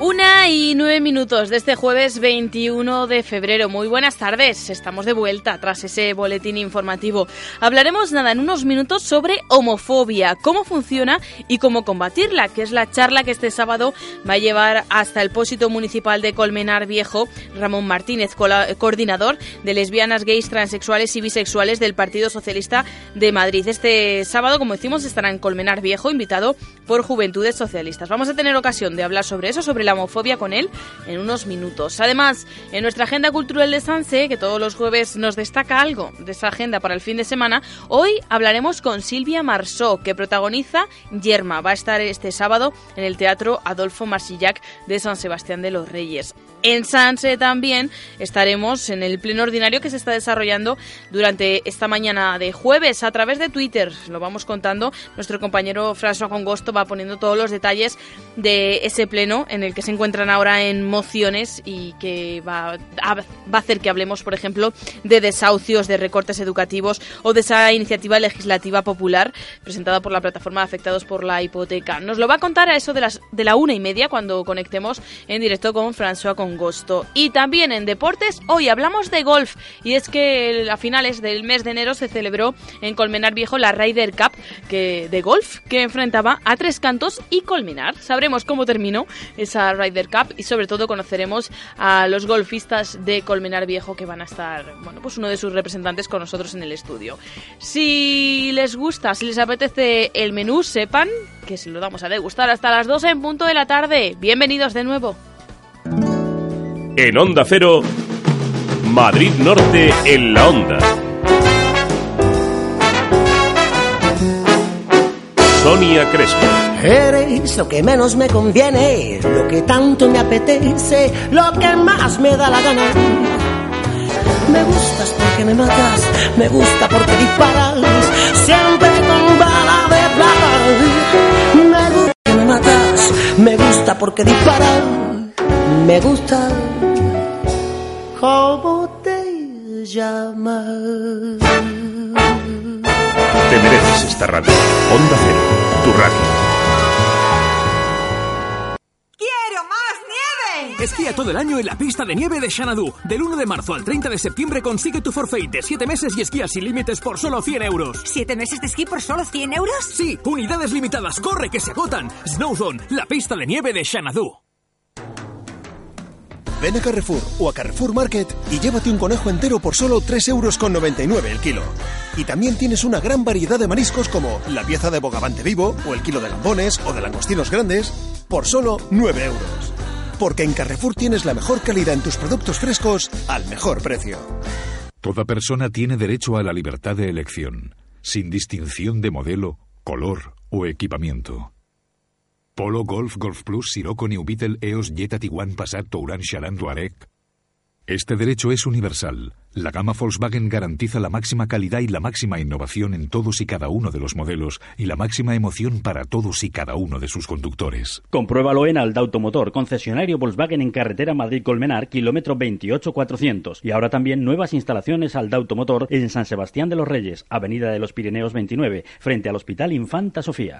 Una y nueve minutos de este jueves 21 de febrero. Muy buenas tardes. Estamos de vuelta tras ese boletín informativo. Hablaremos nada en unos minutos sobre homofobia, cómo funciona y cómo combatirla, que es la charla que este sábado va a llevar hasta el pósito municipal de Colmenar Viejo Ramón Martínez, coordinador de lesbianas, gays, transexuales y bisexuales del Partido Socialista de Madrid. Este sábado, como decimos, estará en Colmenar Viejo, invitado por Juventudes Socialistas. Vamos a tener ocasión de hablar sobre eso, sobre la homofobia con él en unos minutos. Además, en nuestra agenda cultural de Sanse, que todos los jueves nos destaca algo de esa agenda para el fin de semana, hoy hablaremos con Silvia Marsó, que protagoniza Yerma. Va a estar este sábado en el Teatro Adolfo Marsillac de San Sebastián de los Reyes. En Sanse también estaremos en el pleno ordinario que se está desarrollando durante esta mañana de jueves a través de Twitter. Lo vamos contando. Nuestro compañero François Congosto va poniendo todos los detalles de ese pleno en el que se encuentran ahora en mociones y que va a, va a hacer que hablemos, por ejemplo, de desahucios, de recortes educativos o de esa iniciativa legislativa popular presentada por la plataforma afectados por la hipoteca. Nos lo va a contar a eso de las de la una y media cuando conectemos en directo con François Congosto. Y también en deportes, hoy hablamos de golf y es que a finales del mes de enero se celebró en Colmenar Viejo la Ryder Cup de golf que enfrentaba a Tres Cantos y Colmenar. Sabremos cómo terminó esa Ryder Cup y sobre todo conoceremos a los golfistas de Colmenar Viejo que van a estar, bueno, pues uno de sus representantes con nosotros en el estudio. Si les gusta, si les apetece el menú, sepan que se lo vamos a degustar hasta las 12 en punto de la tarde. Bienvenidos de nuevo. En Onda Cero, Madrid Norte en la Onda. Sonia Crespo. Eres lo que menos me conviene, lo que tanto me apetece, lo que más me da la gana. Me gustas porque me matas, me gusta porque disparas, siempre con bala de plata. Me gusta que me matas, me gusta porque disparas, me gusta cómo te llamas. Te mereces esta radio. Onda Cero, tu radio. ¡Quiero más nieve! Esquía todo el año en la pista de nieve de Xanadu. Del 1 de marzo al 30 de septiembre consigue tu forfait de 7 meses y esquía sin límites por solo 100 euros. ¿Siete meses de esquí por solo 100 euros? Sí, unidades limitadas. ¡Corre que se agotan! Snowzone, la pista de nieve de Xanadu. Ven a Carrefour o a Carrefour Market y llévate un conejo entero por solo 3,99 euros el kilo. Y también tienes una gran variedad de mariscos como la pieza de bogavante vivo o el kilo de lambones o de langostinos grandes por solo 9 euros. Porque en Carrefour tienes la mejor calidad en tus productos frescos al mejor precio. Toda persona tiene derecho a la libertad de elección, sin distinción de modelo, color o equipamiento. Polo, Golf, Golf Plus, Sirocco, New Beetle, EOS, Jetta, Tiguan, Passat, Touran, Charan, Touareg. Este derecho es universal. La gama Volkswagen garantiza la máxima calidad y la máxima innovación en todos y cada uno de los modelos y la máxima emoción para todos y cada uno de sus conductores. Compruébalo en Alda Automotor, concesionario Volkswagen en carretera Madrid-Colmenar, kilómetro 28400. Y ahora también nuevas instalaciones Alda Automotor en San Sebastián de los Reyes, avenida de los Pirineos 29, frente al Hospital Infanta Sofía.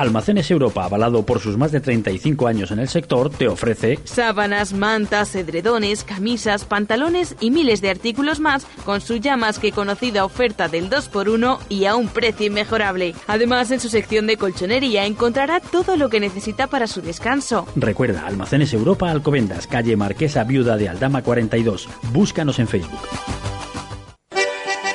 Almacenes Europa, avalado por sus más de 35 años en el sector, te ofrece Sábanas, mantas, edredones, camisas, pantalones y miles de artículos más con su ya más que conocida oferta del 2x1 y a un precio inmejorable. Además, en su sección de colchonería encontrará todo lo que necesita para su descanso. Recuerda, Almacenes Europa Alcobendas, calle Marquesa Viuda de Aldama 42. Búscanos en Facebook.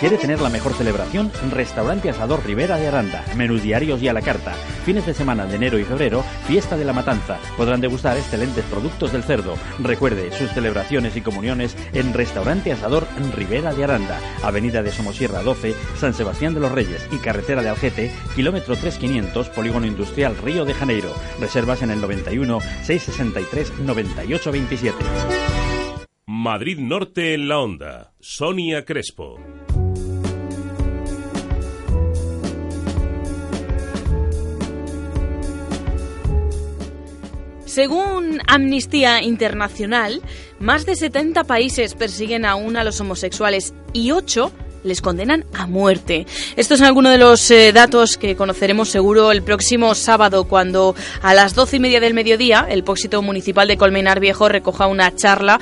¿Quiere tener la mejor celebración? Restaurante Asador Rivera de Aranda. Menús diarios y a la carta. Fines de semana de enero y febrero, fiesta de la matanza. Podrán degustar excelentes productos del cerdo. Recuerde sus celebraciones y comuniones en Restaurante Asador Rivera de Aranda. Avenida de Somosierra 12, San Sebastián de los Reyes y Carretera de Algete, kilómetro 3500, Polígono Industrial Río de Janeiro. Reservas en el 91 663 9827. Madrid Norte en la Onda. Sonia Crespo. Según Amnistía Internacional, más de 70 países persiguen aún a los homosexuales y 8 les condenan a muerte. Estos son algunos de los eh, datos que conoceremos seguro el próximo sábado, cuando a las doce y media del mediodía el Pósito Municipal de Colmenar Viejo recoja una charla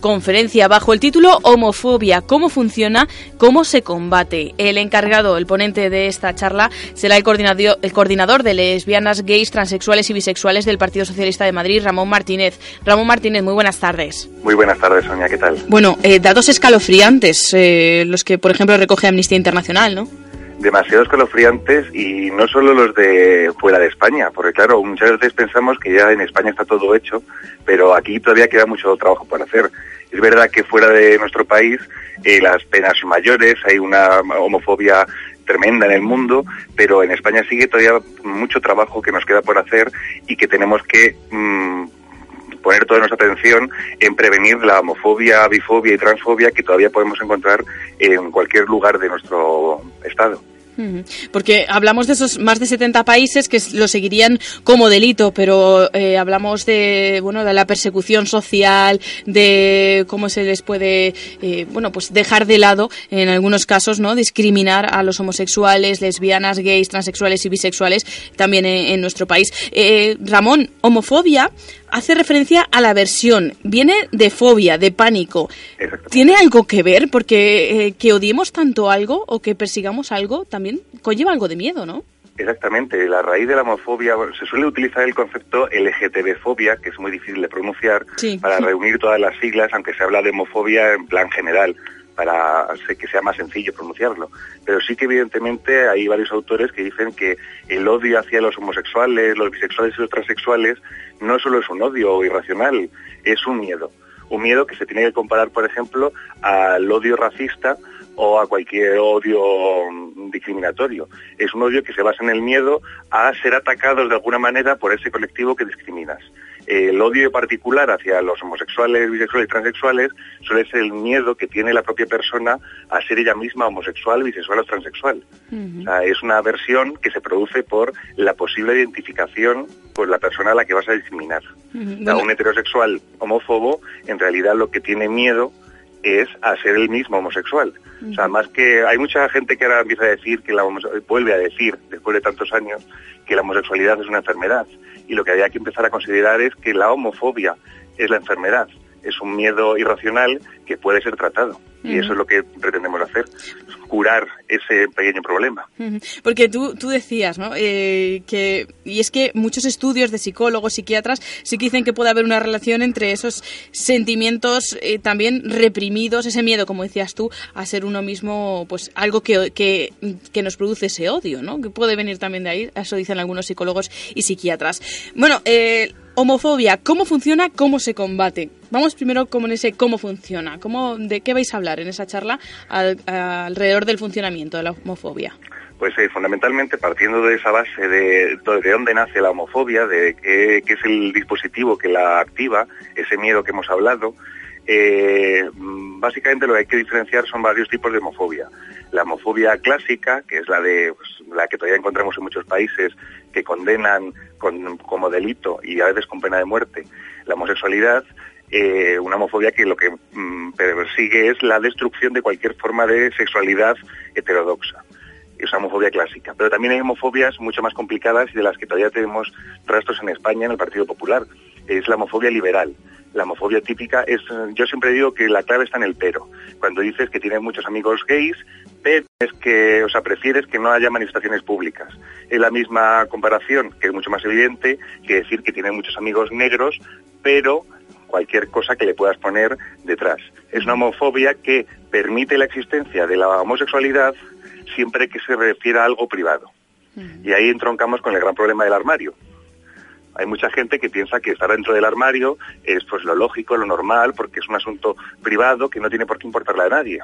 conferencia bajo el título Homofobia, cómo funciona, cómo se combate. El encargado, el ponente de esta charla será el coordinador, el coordinador de lesbianas, gays, transexuales y bisexuales del Partido Socialista de Madrid, Ramón Martínez. Ramón Martínez, muy buenas tardes. Muy buenas tardes, Sonia, ¿qué tal? Bueno, eh, datos escalofriantes, eh, los que por ejemplo recoge Amnistía Internacional, ¿no? Demasiado escalofriantes y no solo los de fuera de España, porque claro, muchas veces pensamos que ya en España está todo hecho, pero aquí todavía queda mucho trabajo por hacer. Es verdad que fuera de nuestro país eh, las penas son mayores, hay una homofobia tremenda en el mundo, pero en España sigue todavía mucho trabajo que nos queda por hacer y que tenemos que mm, poner toda nuestra atención en prevenir la homofobia, bifobia y transfobia que todavía podemos encontrar en cualquier lugar de nuestro estado. Porque hablamos de esos más de 70 países que lo seguirían como delito, pero eh, hablamos de bueno de la persecución social, de cómo se les puede eh, bueno pues dejar de lado en algunos casos, no discriminar a los homosexuales, lesbianas, gays, transexuales y bisexuales también en, en nuestro país. Eh, Ramón, homofobia hace referencia a la aversión, viene de fobia, de pánico. ¿Tiene algo que ver? Porque eh, que odiemos tanto algo o que persigamos algo también conlleva algo de miedo, ¿no? Exactamente, la raíz de la homofobia, bueno, se suele utilizar el concepto LGTB-fobia, que es muy difícil de pronunciar, Sí. para reunir todas las siglas, aunque se habla de homofobia en plan general, para que sea más sencillo pronunciarlo. Pero sí que evidentemente hay varios autores que dicen que el odio hacia los homosexuales, los bisexuales y los transexuales no solo es un odio irracional, es un miedo. Un miedo que se tiene que comparar, por ejemplo, al odio racista o a cualquier odio discriminatorio. Es un odio que se basa en el miedo a ser atacados de alguna manera por ese colectivo que discriminas. El odio particular hacia los homosexuales, bisexuales y transexuales suele ser el miedo que tiene la propia persona a ser ella misma homosexual, bisexual o transexual. O sea, es una aversión que se produce por la posible identificación con la persona a la que vas a discriminar. O sea, un heterosexual homófobo en realidad lo que tiene miedo es a ser el mismo homosexual. O sea, más que hay mucha gente que ahora empieza a decir que la vuelve a decir después de tantos años que la homosexualidad es una enfermedad. Y lo que había que empezar a considerar es que la homofobia es la enfermedad, es un miedo irracional que puede ser tratado y eso es lo que pretendemos hacer, curar ese pequeño problema. Porque tú, tú decías, ¿no? Eh, que, y es que muchos estudios de psicólogos, psiquiatras, sí que dicen que puede haber una relación entre esos sentimientos eh, también reprimidos, ese miedo, como decías tú, a ser uno mismo, pues algo que, que, que nos produce ese odio, ¿no? Que puede venir también de ahí, eso dicen algunos psicólogos y psiquiatras. Bueno, eh, homofobia, ¿cómo funciona? ¿Cómo se combate? Vamos primero como en ese cómo funciona. ¿Cómo, ¿De qué vais a hablar en esa charla al- alrededor del funcionamiento de la homofobia? Pues eh, fundamentalmente partiendo de esa base de, de dónde nace la homofobia, de qué es el dispositivo que la activa, ese miedo que hemos hablado, eh, básicamente lo que hay que diferenciar son varios tipos de homofobia. La homofobia clásica, que es la de pues, la que todavía encontramos en muchos países que condenan con- como delito y a veces con pena de muerte la homosexualidad, eh, una homofobia que lo que mm, persigue es la destrucción de cualquier forma de sexualidad heterodoxa es una homofobia clásica. Pero también hay homofobias mucho más complicadas y de las que todavía tenemos rastros en España en el Partido Popular. Es la homofobia liberal. La homofobia típica es, yo siempre digo que la clave está en el pero. Cuando dices que tienes muchos amigos gays, pero es que, o sea, prefieres que no haya manifestaciones públicas. Es la misma comparación, que es mucho más evidente, que decir que tienes muchos amigos negros, pero cualquier cosa que le puedas poner detrás. Es una homofobia que permite la existencia de la homosexualidad siempre que se refiera a algo privado. Y ahí entroncamos con el gran problema del armario. Hay mucha gente que piensa que estar dentro del armario es pues lo lógico, lo normal, porque es un asunto privado que no tiene por qué importarle a nadie.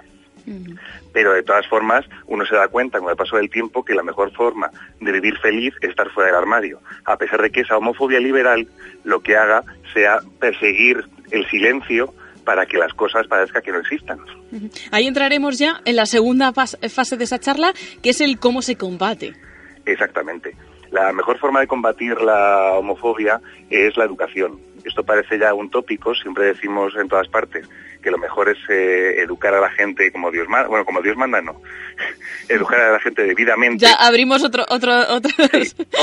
Pero de todas formas, uno se da cuenta con el paso del tiempo que la mejor forma de vivir feliz es estar fuera del armario, a pesar de que esa homofobia liberal lo que haga sea perseguir el silencio para que las cosas parezca que no existan. Ahí entraremos ya en la segunda fase de esa charla, que es el cómo se combate. Exactamente. La mejor forma de combatir la homofobia es la educación. Esto parece ya un tópico, siempre decimos en todas partes que lo mejor es eh, educar a la gente como Dios manda, bueno, como Dios manda no, educar a la gente debidamente. Ya abrimos otro, otro, otro-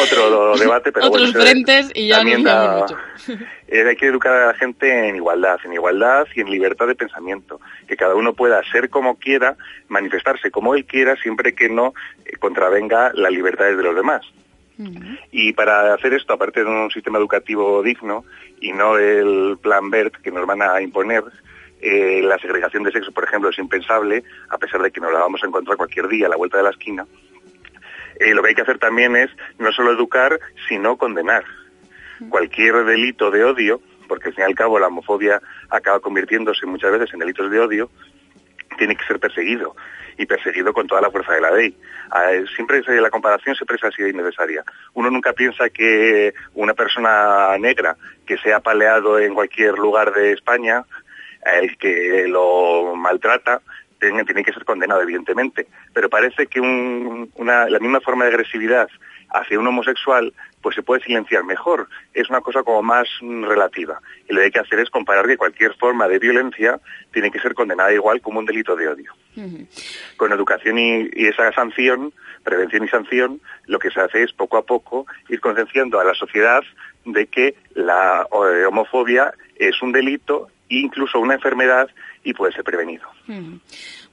Otro debate, pero otros bueno, frentes y ya nos da- mucho. Eh, hay que educar a la gente en igualdad, en igualdad y en libertad de pensamiento, que cada uno pueda ser como quiera, manifestarse como él quiera, siempre que no eh, contravenga las libertades de los demás. Y para hacer esto, aparte de un sistema educativo digno y no el plan BERT que nos van a imponer, eh, la segregación de sexo, por ejemplo, es impensable, a pesar de que nos la vamos a encontrar cualquier día a la vuelta de la esquina. Eh, lo que hay que hacer también es no solo educar, sino condenar. Cualquier delito de odio, porque al fin y al cabo la homofobia acaba convirtiéndose muchas veces en delitos de odio, tiene que ser perseguido y perseguido con toda la fuerza de la ley. Siempre la comparación siempre así de innecesaria. Uno nunca piensa que una persona negra que sea apaleado en cualquier lugar de España, el que lo maltrata, tiene, que ser condenado, evidentemente. Pero parece que un- una- la misma forma de agresividad hacia un homosexual pues se puede silenciar mejor. Es una cosa como más mm, relativa. Y lo que hay que hacer es comparar que cualquier forma de violencia tiene que ser condenada igual como un delito de odio. Con educación y, y esa sanción, prevención y sanción, lo que se hace es poco a poco ir concienciando a la sociedad de que la eh, homofobia es un delito, incluso una enfermedad, y puede ser prevenido. Ujú.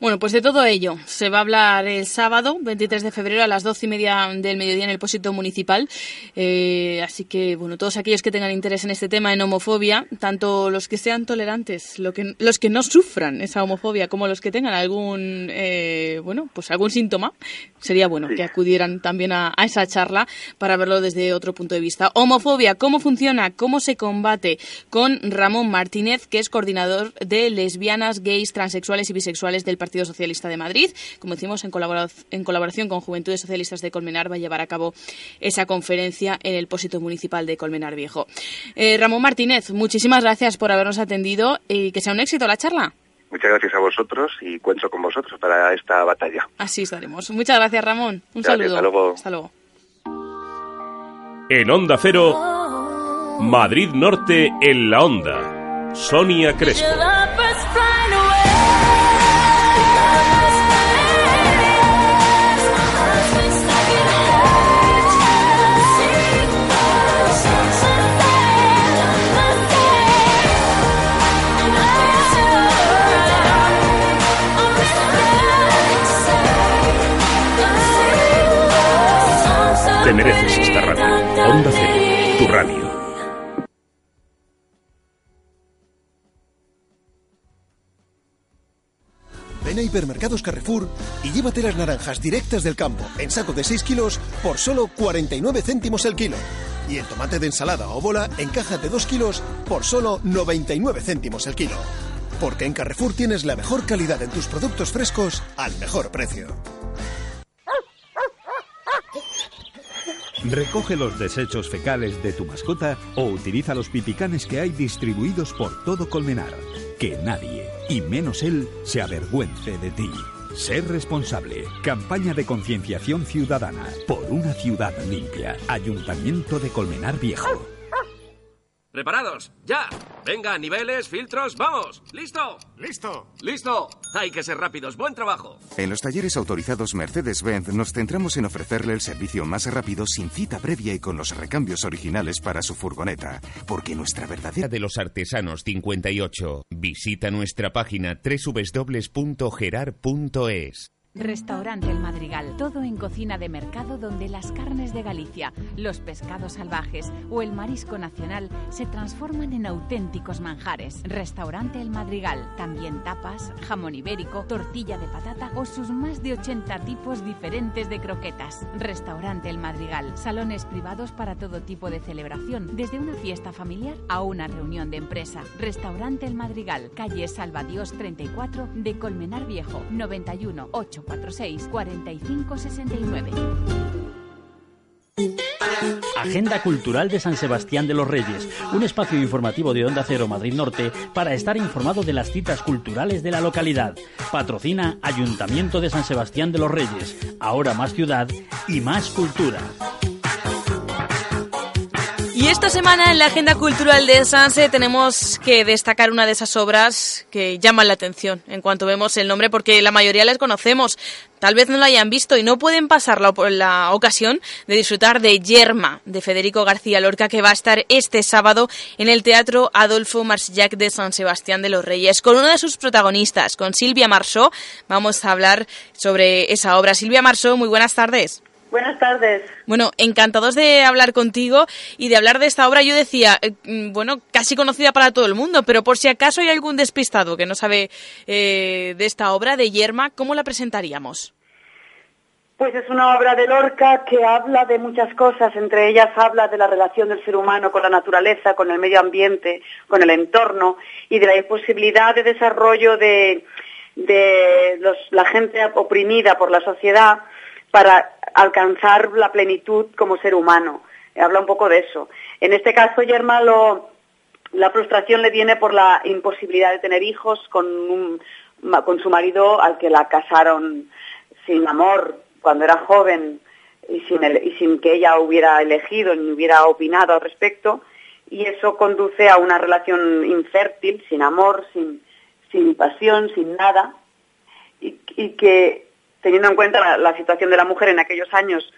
Bueno, pues de todo ello se va a hablar el sábado, 23 de febrero, a las 12 y media del mediodía en el Pósito Municipal. Eh, así que, bueno, todos aquellos que tengan interés en este tema, en homofobia, tanto los que sean tolerantes, lo que, los que no sufran esa homofobia, como los que tengan algún, eh, bueno, pues algún síntoma, sería bueno que acudieran también a, a esa charla para verlo desde otro punto de vista. Homofobia, ¿cómo funciona? ¿Cómo se combate? Con Ramón Martínez, que es coordinador de lesbianas, gays, transexuales y bisexuales del Partido Socialista de Madrid. Como decimos, en, en colaboración con Juventudes Socialistas de Colmenar va a llevar a cabo esa conferencia en el Pósito Municipal de Colmenar Viejo. Eh, Ramón Martínez, muchísimas gracias por habernos atendido y que sea un éxito la charla. Muchas gracias a vosotros y cuento con vosotros para esta batalla. Así estaremos. Muchas gracias, Ramón. Un Gracias, saludo. hasta luego. Hasta luego. En Onda Cero, Madrid Norte en la Onda. Sonia Crespo. Te mereces esta radio. Onda Cero, tu radio. Ven a Hipermercados Carrefour y llévate las naranjas directas del campo en saco de 6 kilos por solo 49 céntimos el kilo. Y el tomate de ensalada o bola en caja de 2 kilos por solo 99 céntimos el kilo. Porque en Carrefour tienes la mejor calidad en tus productos frescos al mejor precio. Recoge los desechos fecales de tu mascota o utiliza los pipicanes que hay distribuidos por todo Colmenar. Que nadie, y menos él, se avergüence de ti. Ser responsable. Campaña de concienciación ciudadana. Por una ciudad limpia. Ayuntamiento de Colmenar Viejo. ¿Preparados? ¡Ya! Venga, niveles, filtros, ¡vamos! ¿Listo? ¡Listo! ¡Listo! Hay que ser rápidos. ¡Buen trabajo! En los talleres autorizados Mercedes-Benz nos centramos en ofrecerle el servicio más rápido sin cita previa y con los recambios originales para su furgoneta, porque nuestra verdadera de los Artesanos 58. Visita nuestra página www.gerar.es. Restaurante El Madrigal. Todo en cocina de mercado donde las carnes de Galicia, los pescados salvajes o el marisco nacional se transforman en auténticos manjares. Restaurante El Madrigal. También tapas, jamón ibérico, tortilla de patata o sus más de 80 tipos diferentes de croquetas. Restaurante El Madrigal. Salones privados para todo tipo de celebración, desde una fiesta familiar a una reunión de empresa. Restaurante El Madrigal. Calle Salvadios 34 de Colmenar Viejo. 91 846 4569. Agenda Cultural de San Sebastián de los Reyes, un espacio informativo de Onda Cero Madrid Norte para estar informado de las citas culturales de la localidad. Patrocina Ayuntamiento de San Sebastián de los Reyes, ahora más ciudad y más cultura. Esta semana en la agenda cultural de Sanse tenemos que destacar una de esas obras que llaman la atención en cuanto vemos el nombre, porque la mayoría les conocemos, tal vez no lo hayan visto y no pueden pasar la, la ocasión de disfrutar de Yerma, de Federico García Lorca, que va a estar este sábado en el Teatro Adolfo Marsillac de San Sebastián de los Reyes. Con una de sus protagonistas, con Silvia Marsó, vamos a hablar sobre esa obra. Silvia Marsó, muy buenas tardes. Buenas tardes. Bueno, encantados de hablar contigo y de hablar de esta obra. Yo decía, eh, mm, bueno, casi conocida para todo el mundo, pero por si acaso hay algún despistado que no sabe eh, de esta obra, de Yerma, ¿cómo la presentaríamos? Pues es una obra de Lorca que habla de muchas cosas, entre ellas habla de la relación del ser humano con la naturaleza, con el medio ambiente, con el entorno y de la posibilidad de desarrollo de, de los- la gente oprimida por la sociedad para alcanzar la plenitud como ser humano. Habla un poco de eso. En este caso, Yerma, lo- la frustración le viene por la imposibilidad de tener hijos con, con su marido al que la casaron sin amor cuando era joven y sin, que ella hubiera elegido ni hubiera opinado al respecto. Y eso conduce a una relación infértil, sin amor, sin, sin pasión, sin nada. Y que, teniendo en cuenta la, situación de la mujer en aquellos años,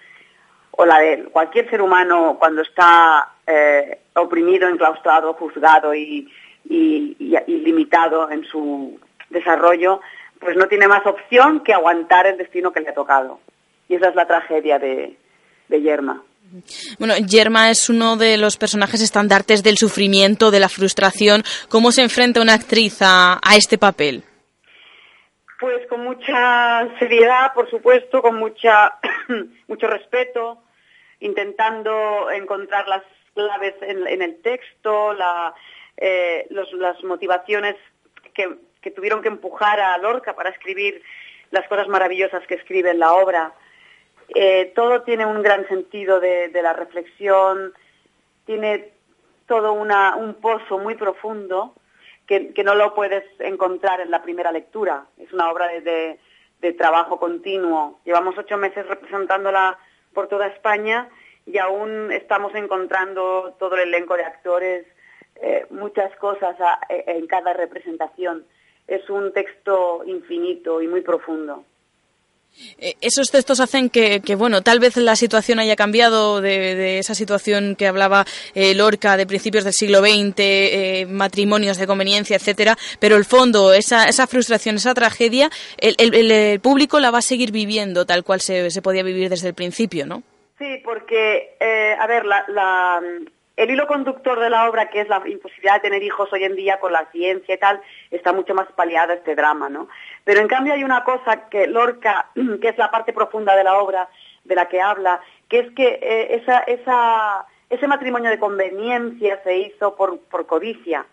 o la de cualquier ser humano cuando está eh, oprimido, enclaustrado, juzgado y, limitado en su desarrollo, pues no tiene más opción que aguantar el destino que le ha tocado. Y esa es la tragedia de, de Yerma. Bueno, Yerma es uno de los personajes estandartes del sufrimiento, de la frustración. ¿Cómo se enfrenta una actriz a este papel? Pues con mucha seriedad, por supuesto, con mucha mucho respeto, intentando encontrar las claves en, el texto, eh, las motivaciones que, tuvieron que empujar a Lorca para escribir las cosas maravillosas que escribe en la obra. Eh, todo tiene un gran sentido de, la reflexión, tiene todo un pozo muy profundo que, no lo puedes encontrar en la primera lectura. Es una obra de, de- trabajo continuo. Llevamos ocho meses representándola por toda España y aún estamos encontrando todo el elenco de actores, eh, muchas cosas e- en cada representación. Es un texto infinito y muy profundo. Eh, Esos textos hacen que, bueno, tal vez la situación haya cambiado de, esa situación que hablaba eh, Lorca de principios del siglo XX, eh, matrimonios de conveniencia, etcétera, pero el fondo, esa, esa frustración, esa tragedia, el- el público la va a seguir viviendo tal cual se, se podía vivir desde el principio, ¿no? Sí, porque, eh, a ver, la, la- el hilo conductor de la obra, que es la imposibilidad de tener hijos hoy en día con la ciencia y tal, está mucho más paliada este drama, ¿no? Pero en cambio hay una cosa que Lorca, que es la parte profunda de la obra de la que habla, que es que eh, esa, ese matrimonio de conveniencia se hizo por, por codicia,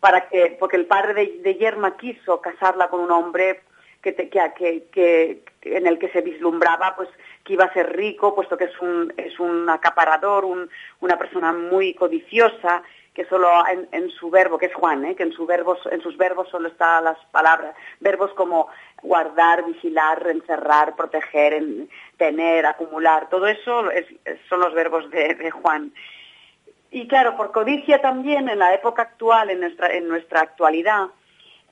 para que, porque el padre de, de Yerma quiso casarla con un hombre que, te- que- que- en el que se vislumbraba pues que iba a ser rico, puesto que es un, es un acaparador, un- una persona muy codiciosa, que solo en, en su verbo, que es Juan, ¿eh? que en, su verbo, en sus verbos solo están las palabras, verbos como guardar, vigilar, encerrar, proteger, en- tener, acumular, todo eso es- es- son los verbos de, de Juan. Y claro, por codicia también en la época actual, en nuestra, en nuestra actualidad,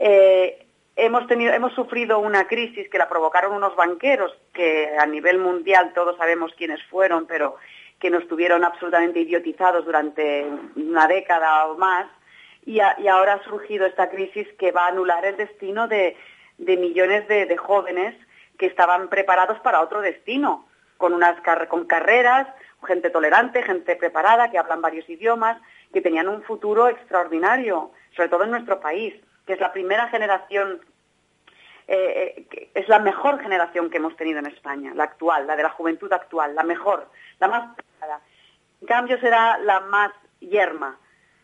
eh, hemos, sufrido una crisis que la provocaron unos banqueros que a nivel mundial todos sabemos quiénes fueron, pero que nos tuvieron absolutamente idiotizados durante una década o más. Y, ahora ha surgido esta crisis que va a anular el destino de, millones de, jóvenes que estaban preparados para otro destino, con con carreras, gente tolerante, gente preparada, que hablan varios idiomas, que tenían un futuro extraordinario, sobre todo en nuestro país, que es la primera generación, eh, eh, es la mejor generación que hemos tenido en España, la actual, la de la juventud actual, la mejor, la más preparada. En cambio será la más yerma.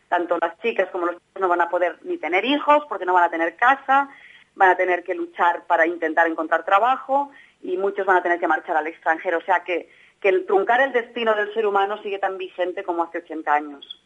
Tanto las chicas como los chicos no van a poder ni tener hijos porque no van a tener casa, van a tener que luchar para intentar encontrar trabajo y muchos van a tener que marchar al extranjero. O sea que, que el truncar el destino del ser humano sigue tan vigente como hace 80 años.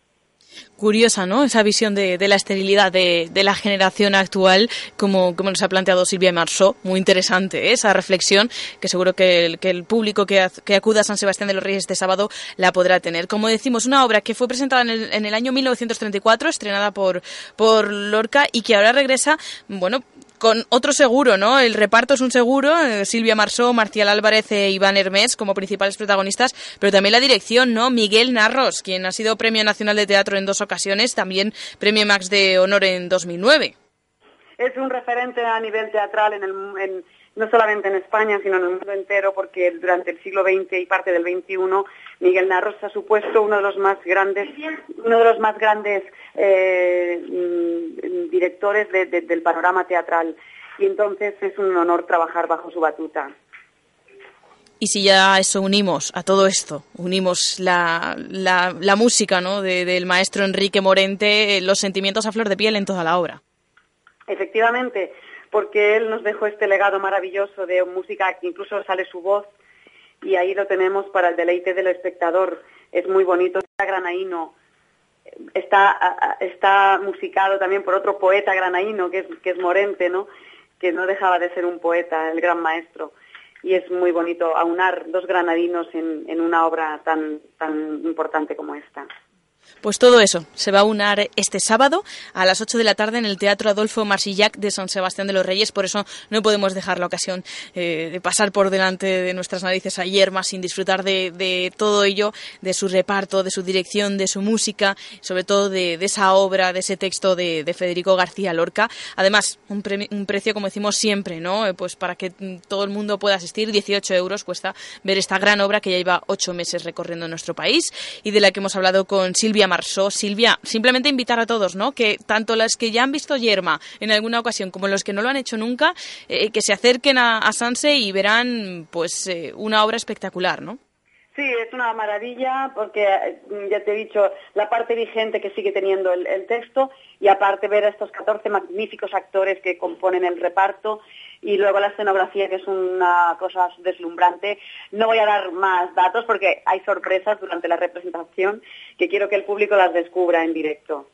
Curiosa, ¿no? Esa visión de, de la esterilidad de, de la generación actual, como, como nos ha planteado Silvia Marceau. Muy interesante ¿eh? esa reflexión, que seguro que el, que el público que, que acuda a San Sebastián de los Reyes este sábado la podrá tener. Como decimos, una obra que fue presentada en el, en el año 1934, estrenada por, por Lorca, y que ahora regresa, bueno, con otro seguro, ¿no? El reparto es un seguro, eh, Silvia Marsó, Marcial Álvarez e Iván Hermés como principales protagonistas, pero también la dirección, ¿no? Miguel Narros, quien ha sido Premio Nacional de Teatro en dos ocasiones, también Premio Max de Honor en 2009. es un referente a nivel teatral en el, en- no solamente en España, sino en el mundo entero, porque durante el siglo XX y parte del XXI, Miguel Narros ha supuesto uno de los más grandes, uno de los más grandes eh, mm, directores de- de- del panorama teatral. Y entonces es un honor trabajar bajo su batuta. Y si ya eso unimos, a todo esto, unimos la, la, la música, ¿no? De- del maestro Enrique Morente, eh, los sentimientos a flor de piel en toda la obra. Efectivamente, porque él nos dejó este legado maravilloso de música que incluso sale su voz y ahí lo tenemos para el deleite del espectador. Es muy bonito. Está granaíno. Está, está musicado también por otro poeta granaíno que es, que es Morente, ¿no? Que no dejaba de ser un poeta, el gran maestro. Y es muy bonito aunar dos granadinos en, en una obra tan, tan importante como esta. Pues todo eso se va a unar este sábado a las 8 de la tarde en el Teatro Adolfo Marsillac de San Sebastián de los Reyes. Por eso no podemos dejar la ocasión eh, de pasar por delante de nuestras narices a Yerma sin disfrutar de, todo ello, de su reparto, de su dirección, de su música, sobre todo de, esa obra, de ese texto de, de Federico García Lorca. Además, un, premi- un precio, como decimos siempre, ¿no? Eh, Pues para que mm, todo el mundo pueda asistir, 18 euros cuesta ver esta gran obra que ya lleva ocho meses recorriendo nuestro país y de la que hemos hablado con Silvia Marsó. Silvia, simplemente invitar a todos, ¿no? Que tanto las que ya han visto Yerma en alguna ocasión como los que no lo han hecho nunca, eh, que se acerquen a, a Sanse y verán, pues, eh, una obra espectacular, ¿no? Sí, es una maravilla porque, eh, ya te he dicho, la parte vigente que sigue teniendo el, el texto y aparte ver a estos 14 magníficos actores que componen el reparto y luego la escenografía que es una cosa deslumbrante. No voy a dar más datos porque hay sorpresas durante la representación que quiero que el público las descubra en directo.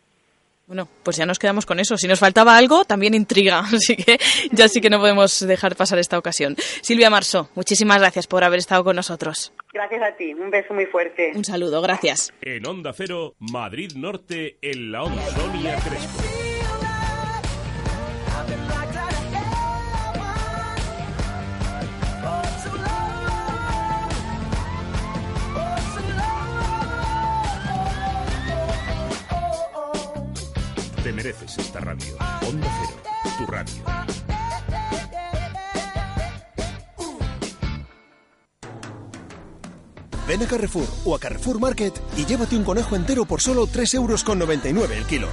Bueno, pues ya nos quedamos con eso. Si nos faltaba algo, también intriga. Así que ya sí que no podemos dejar pasar esta ocasión. Silvia Marso, muchísimas gracias por haber estado con nosotros. Gracias a ti, un beso muy fuerte. Un saludo, gracias. En Onda Cero, Madrid Norte, en la Onda Sonia Crespo. Mereces esta radio. Onda Cero, tu radio. Ven a Carrefour o a Carrefour Market y llévate un conejo entero por solo 3,99 euros el kilo.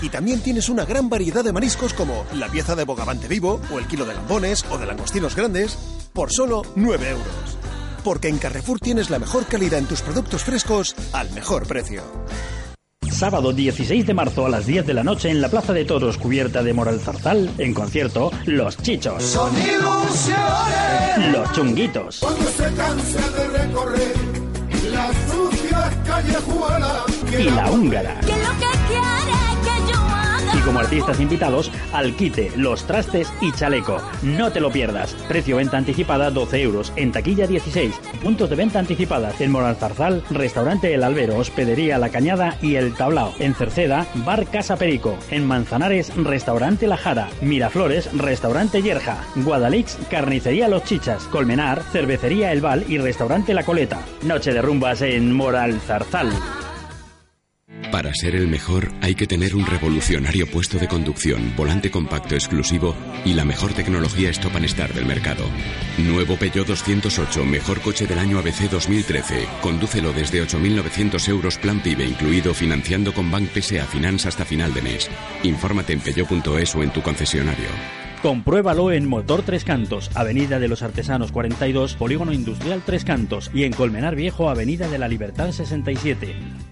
Y también tienes una gran variedad de mariscos como la pieza de bogavante vivo o el kilo de lambones o de langostinos grandes por solo 9 euros. Porque en Carrefour tienes la mejor calidad en tus productos frescos al mejor precio. Sábado 16 de marzo a las 10 de la noche en la Plaza de Toros cubierta de Moral Zarzal, en concierto Los Chichos, Son ilusiones. Los Chunguitos Cuando se de recorrer las sucias callejuelas y La Húngara. ¿Qué es lo que como artistas invitados, Alquite, Los Trastes y Chaleco. No te lo pierdas. Precio venta anticipada 12 euros. En taquilla 16. Puntos de venta anticipada. En Moral Zarzal, Restaurante El Albero, Hospedería La Cañada y El Tablao. En Cerceda, Bar Casa Perico. En Manzanares, Restaurante La Jara. Miraflores, Restaurante Yerja. Guadalix, Carnicería Los Chichas. Colmenar, Cervecería El Val y Restaurante La Coleta. Noche de rumbas en Moral Zarzal. Para ser el mejor hay que tener un revolucionario puesto de conducción, volante compacto exclusivo y la mejor tecnología Stop and Start del mercado. Nuevo Peugeot 208, mejor coche del año ABC 2013. Condúcelo desde 8.900 euros plan PIBE incluido financiando con Bank PSA Finance hasta final de mes. Infórmate en peugeot.es o en tu concesionario. Compruébalo en Motor Tres Cantos, Avenida de los Artesanos 42, Polígono Industrial Tres Cantos y en Colmenar Viejo, Avenida de la Libertad 67.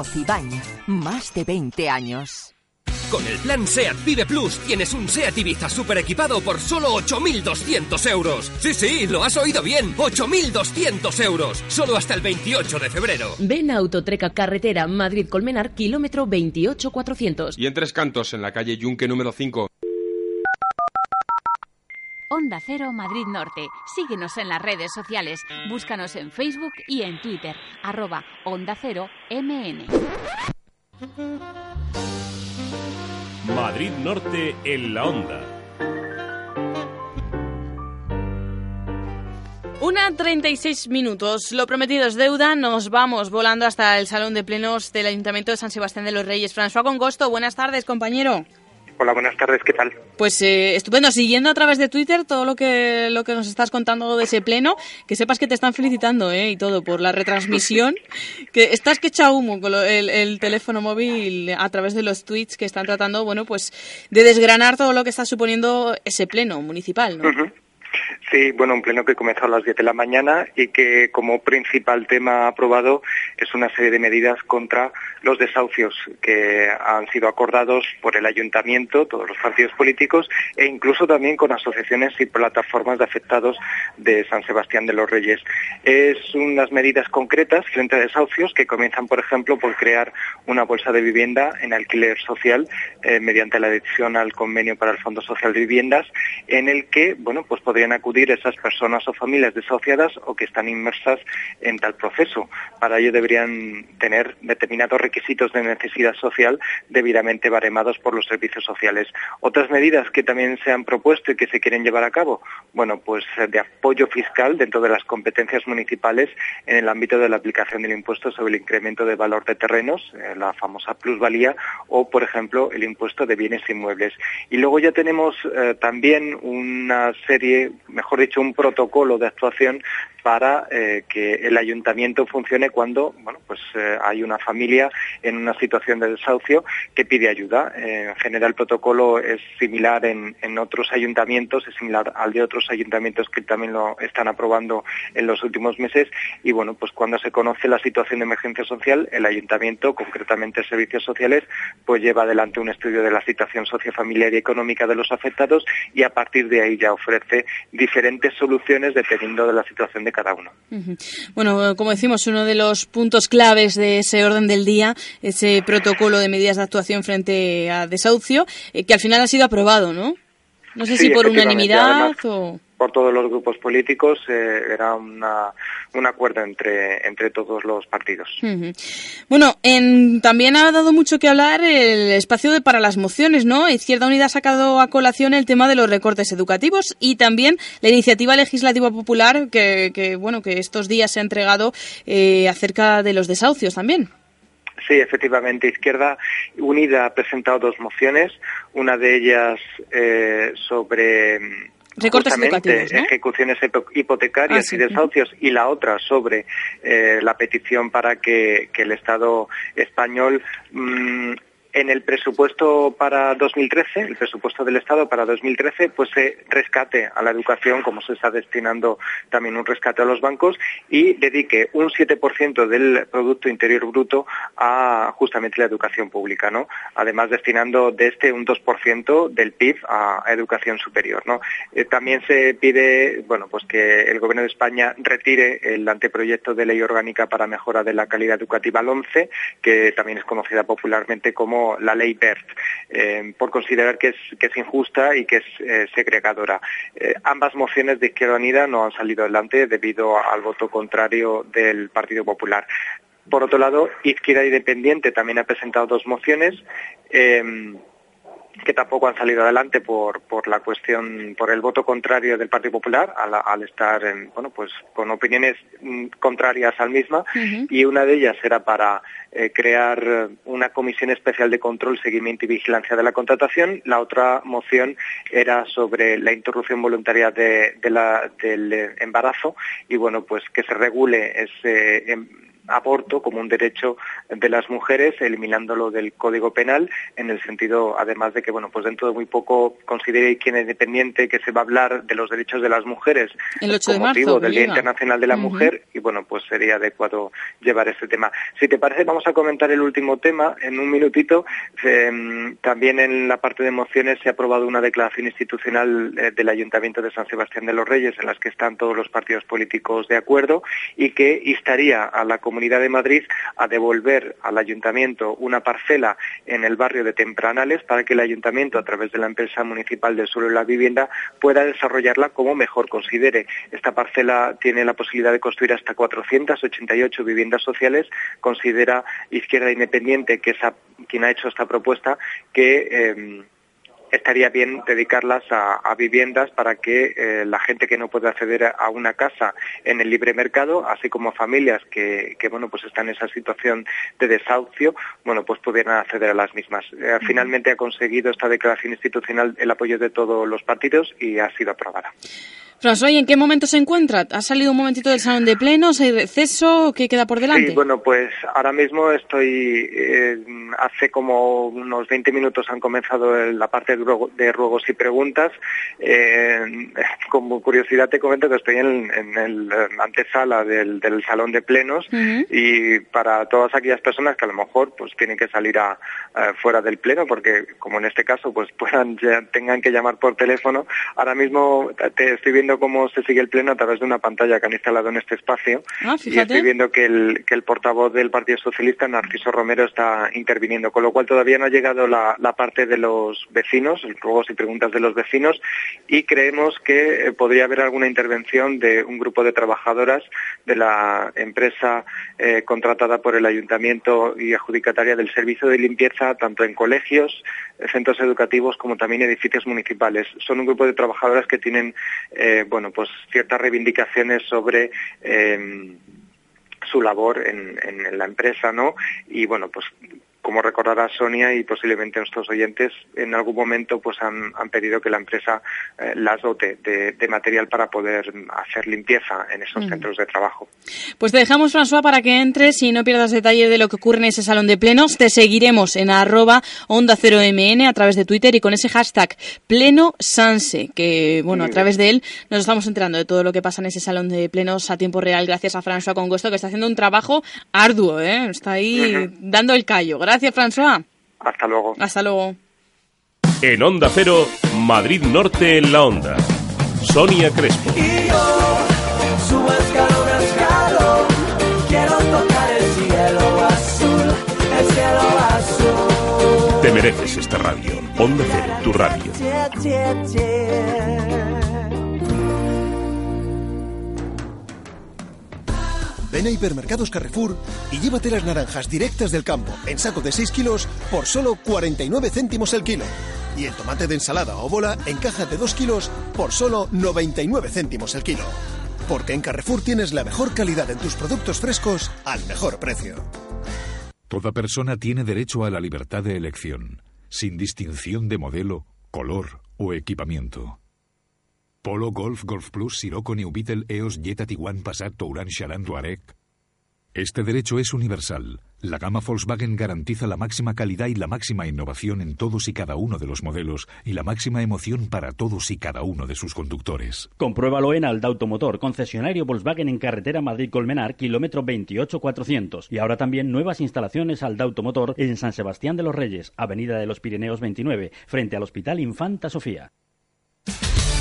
92. Cocibañ, más de 20 años. Con el plan SEAT Vive Plus tienes un SEAT Ibiza super equipado por solo 8.200 euros. Sí, sí, lo has oído bien. 8.200 euros. Solo hasta el 28 de febrero. Ven a Autotreca Carretera Madrid-Colmenar, kilómetro 28400. Y en Tres Cantos, en la calle Yunque número 5. Onda Cero Madrid Norte. Síguenos en las redes sociales. Búscanos en Facebook y en Twitter. Arroba Onda Cero MN. Madrid Norte en la Onda. Una 36 minutos. Lo prometido es deuda. Nos vamos volando hasta el Salón de Plenos del Ayuntamiento de San Sebastián de los Reyes. François Congosto, buenas tardes, compañero. Hola, buenas tardes, ¿qué tal? Pues eh, estupendo, siguiendo a través de Twitter todo lo que lo que nos estás contando de ese pleno, que sepas que te están felicitando eh, y todo por la retransmisión, que estás que echa humo con lo- el, el teléfono móvil a través de los tweets que están tratando, bueno, pues de desgranar todo lo que está suponiendo ese pleno municipal, ¿no? Sí, bueno, un pleno que comenzó a las 10 de la mañana y que como principal tema aprobado es una serie de medidas contra los desahucios que han sido acordados por el ayuntamiento, todos los partidos políticos e incluso también con asociaciones y plataformas de afectados de San Sebastián de los Reyes. Es unas medidas concretas frente a desahucios que comienzan, por ejemplo, por crear una bolsa de vivienda en alquiler social eh, mediante la adhesión al convenio para el Fondo Social de Viviendas, en el que, bueno, pues podrían acudir esas personas o familias desahuciadas o que están inmersas en tal proceso. Para ello deberían tener determinados requisitos de necesidad social debidamente baremados por los servicios sociales. Otras medidas que también se han propuesto y que se quieren llevar a cabo, bueno, pues eh, de apoyo fiscal dentro de las competencias municipales en el ámbito de la aplicación del impuesto sobre el incremento de valor de terrenos, eh, la famosa plusvalía, o, por ejemplo, el impuesto de bienes inmuebles. Y luego ya tenemos eh, también una serie, mejor dicho, un protocolo de actuación para eh, que el ayuntamiento funcione cuando bueno, pues, eh, hay una familia en una situación de desahucio que pide ayuda. Eh, en general el protocolo es similar en, en, otros ayuntamientos, es similar al de otros ayuntamientos que también lo están aprobando en los últimos meses y bueno, pues cuando se conoce la situación de emergencia social, el ayuntamiento, concretamente servicios sociales, pues lleva adelante un estudio de la situación sociofamiliar y económica de los afectados y a partir de ahí ya ofrece diferentes soluciones dependiendo de la situación de cada uno. Uh -huh. Bueno, como decimos, uno de los puntos claves de ese orden del día, ese protocolo de medidas de actuación frente a desahucio, eh, que al final ha sido aprobado, ¿no? No sé sí, si por unanimidad además, o por todos los grupos políticos eh, era una, un acuerdo entre, entre todos los partidos. Uh -huh. Bueno, en, también ha dado mucho que hablar el espacio de, para las mociones, ¿no? Izquierda Unida ha sacado a colación el tema de los recortes educativos y también la iniciativa legislativa popular que, que bueno, que estos días se ha entregado eh, acerca de los desahucios también. Sí, efectivamente. Izquierda Unida ha presentado dos mociones, una de ellas eh, sobre Recortes educativos, ¿no? ejecuciones hipotecarias ah, sí, y desahucios sí. y la otra sobre eh, la petición para que, que, el Estado español mmm, en el presupuesto para 2013, el presupuesto del Estado para 2013, pues se rescate a la educación, como se está destinando también un rescate a los bancos, y dedique un 7% del Producto Interior Bruto a justamente la educación pública, ¿no? Además, destinando de este un 2% del PIB a, educación superior, ¿no? Eh, también se pide, bueno, pues que el Gobierno de España retire el anteproyecto de ley orgánica para mejora de la calidad educativa, el 11, que también es conocida popularmente como la ley BERT, eh, por considerar que es, injusta y que es eh, segregadora. Eh, ambas mociones de Izquierda Unida no han salido adelante debido al voto contrario del Partido Popular. Por otro lado, Izquierda Independiente también ha presentado dos mociones que tampoco han salido adelante por, por la cuestión, por el voto contrario del Partido Popular, al, al estar en, bueno, pues con opiniones mm, contrarias al misma, uh -huh. y una de ellas era para eh, crear una comisión especial de control, seguimiento y vigilancia de la contratación. La otra moción era sobre la interrupción voluntaria de, de la, del embarazo y bueno, pues que se regule ese em, aborto como un derecho de las mujeres, eliminándolo del Código Penal, en el sentido, además de que, bueno, pues dentro de muy poco considere quien es independiente que se va a hablar de los derechos de las mujeres el 8 con de marzo, motivo del Día Internacional de la uh -huh. Mujer, y bueno, pues sería adecuado llevar este tema. Si te parece, vamos a comentar el último tema en un minutito. Eh, también en la parte de mociones se ha aprobado una declaración institucional eh, del Ayuntamiento de San Sebastián de los Reyes, en las que están todos los partidos políticos de acuerdo, y que instaría a la Comunidad de Madrid a devolver al Ayuntamiento una parcela en el barrio de Tempranales para que el Ayuntamiento, a través de la empresa municipal del suelo y la vivienda, pueda desarrollarla como mejor considere. Esta parcela tiene la posibilidad de construir hasta 488 viviendas sociales. Considera Izquierda Independiente, que es quien ha hecho esta propuesta, que eh, estaría bien dedicarlas a, a viviendas para que eh, la gente que no puede acceder a una casa en el libre mercado, así como familias que, que, bueno pues están en esa situación de desahucio, bueno pues pudieran acceder a las mismas. Eh, finalmente ha conseguido esta declaración institucional el apoyo de todos los partidos y ha sido aprobada. François, ¿en qué momento se encuentra? ¿Ha salido un momentito del salón de plenos? ¿Hay receso? ¿Qué queda por delante? Sí, bueno, pues ahora mismo estoy, eh, hace como unos 20 minutos han comenzado la parte de, ruego, de ruegos y preguntas. Eh, como curiosidad te comento que estoy en, en el antesala del, del, salón de plenos uh -huh. y para todas aquellas personas que a lo mejor pues tienen que salir a, a, fuera del pleno porque como en este caso pues puedan ya, tengan que llamar por teléfono, ahora mismo te estoy viendo viendo cómo se sigue el pleno a través de una pantalla que han instalado en este espacio. Ah, y estoy viendo que el, que el portavoz del Partido Socialista, Narciso Romero, está interviniendo, con lo cual todavía no ha llegado la, la parte de los vecinos, ruegos y preguntas de los vecinos, y creemos que eh, podría haber alguna intervención de un grupo de trabajadoras de la empresa eh, contratada por el ayuntamiento y adjudicataria del servicio de limpieza, tanto en colegios, eh, centros educativos, como también edificios municipales. Son un grupo de trabajadoras que tienen, eh, bueno, pues ciertas reivindicaciones sobre eh, su labor en, en la empresa, ¿no? Y bueno, pues como recordará Sonia y posiblemente nuestros oyentes, en algún momento pues han, han pedido que la empresa eh, las dote de, de material para poder hacer limpieza en esos Mm. centros de trabajo. Pues te dejamos, François, para que entres y no pierdas detalle de lo que ocurre en ese salón de plenos. Te seguiremos en arroba onda 0mn a través de Twitter y con ese hashtag pleno sanse, que bueno, a través de él nos estamos enterando de todo lo que pasa en ese salón de plenos a tiempo real gracias a François Conguesto, que está haciendo un trabajo arduo, ¿eh? Está ahí dando el callo. Gracias, François. Hasta luego. Hasta luego. En Onda Cero, Madrid Norte en la Onda. Sonia Crespo. Y yo subo escalón a escalón, quiero tocar el cielo azul, el cielo azul. Te mereces esta radio. Onda Cero, tu radio. Ven a Hipermercados Carrefour y llévate las naranjas directas del campo en saco de 6 kilos por solo 49 céntimos el kilo. Y el tomate de ensalada o bola en caja de 2 kilos por solo 99 céntimos el kilo. Porque en Carrefour tienes la mejor calidad en tus productos frescos al mejor precio. Toda persona tiene derecho a la libertad de elección, sin distinción de modelo, color o equipamiento. Polo, Golf, Golf Plus, Sirocco, New Beetle, EOS, Jetta, Tiguan, Passat, Touran, Charan, Touareg. Este derecho es universal. La gama Volkswagen garantiza la máxima calidad y la máxima innovación en todos y cada uno de los modelos y la máxima emoción para todos y cada uno de sus conductores. Compruébalo en Alda Automotor, concesionario Volkswagen en carretera Madrid-Colmenar, kilómetro 28400. Y ahora también nuevas instalaciones Alda Automotor en San Sebastián de los Reyes, Avenida de los Pirineos 29, frente al Hospital Infanta Sofía.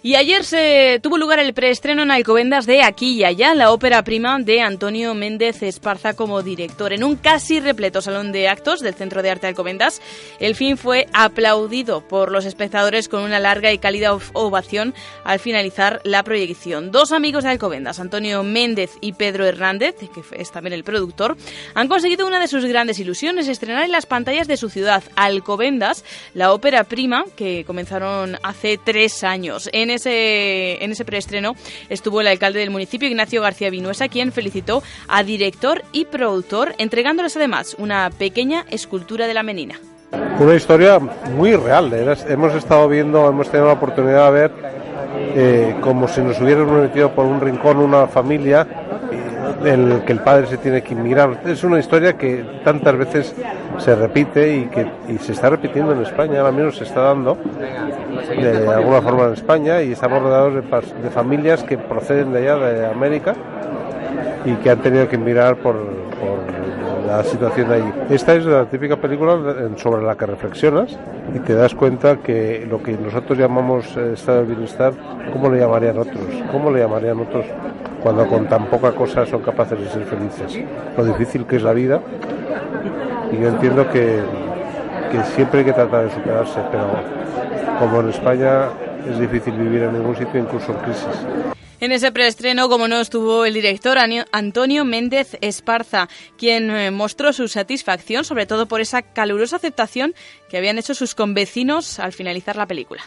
Y ayer se tuvo lugar el preestreno en Alcobendas de Aquí y Allá, la ópera prima de Antonio Méndez Esparza como director. En un casi repleto salón de actos del Centro de Arte Alcobendas, el film fue aplaudido por los espectadores con una larga y cálida ov- ovación al finalizar la proyección. Dos amigos de Alcobendas, Antonio Méndez y Pedro Hernández, que es también el productor, han conseguido una de sus grandes ilusiones, estrenar en las pantallas de su ciudad, Alcobendas, la ópera prima que comenzaron hace tres años. En ese, en ese preestreno estuvo el alcalde del municipio, Ignacio García Vinuesa, quien felicitó a director y productor, entregándoles además una pequeña escultura de la menina. Una historia muy real. hemos estado viendo, hemos tenido la oportunidad de ver eh, como si nos hubiéramos metido por un rincón una familia en el que el padre se tiene que inmigrar. Es una historia que tantas veces se repite y que y se está repitiendo en España, ahora mismo se está dando de alguna forma en España y estamos rodeados de, de familias que proceden de allá, de América, y que han tenido que mirar por, la situación de allí. Esta es la típica película sobre la que reflexionas y te das cuenta que lo que nosotros llamamos eh, estado de bienestar, ¿cómo le llamarían otros? ¿Cómo le llamarían otros cuando con tan poca cosa son capaces de ser felices? Lo difícil que es la vida y yo entiendo que, que siempre hay que tratar de superarse, pero como en España es difícil vivir en ningún sitio, incluso en crisis. En ese preestreno, como no, estuvo el director Antonio Méndez Esparza, quien eh, mostró su satisfacción, sobre todo por esa calurosa aceptación que habían hecho sus convecinos al finalizar la película.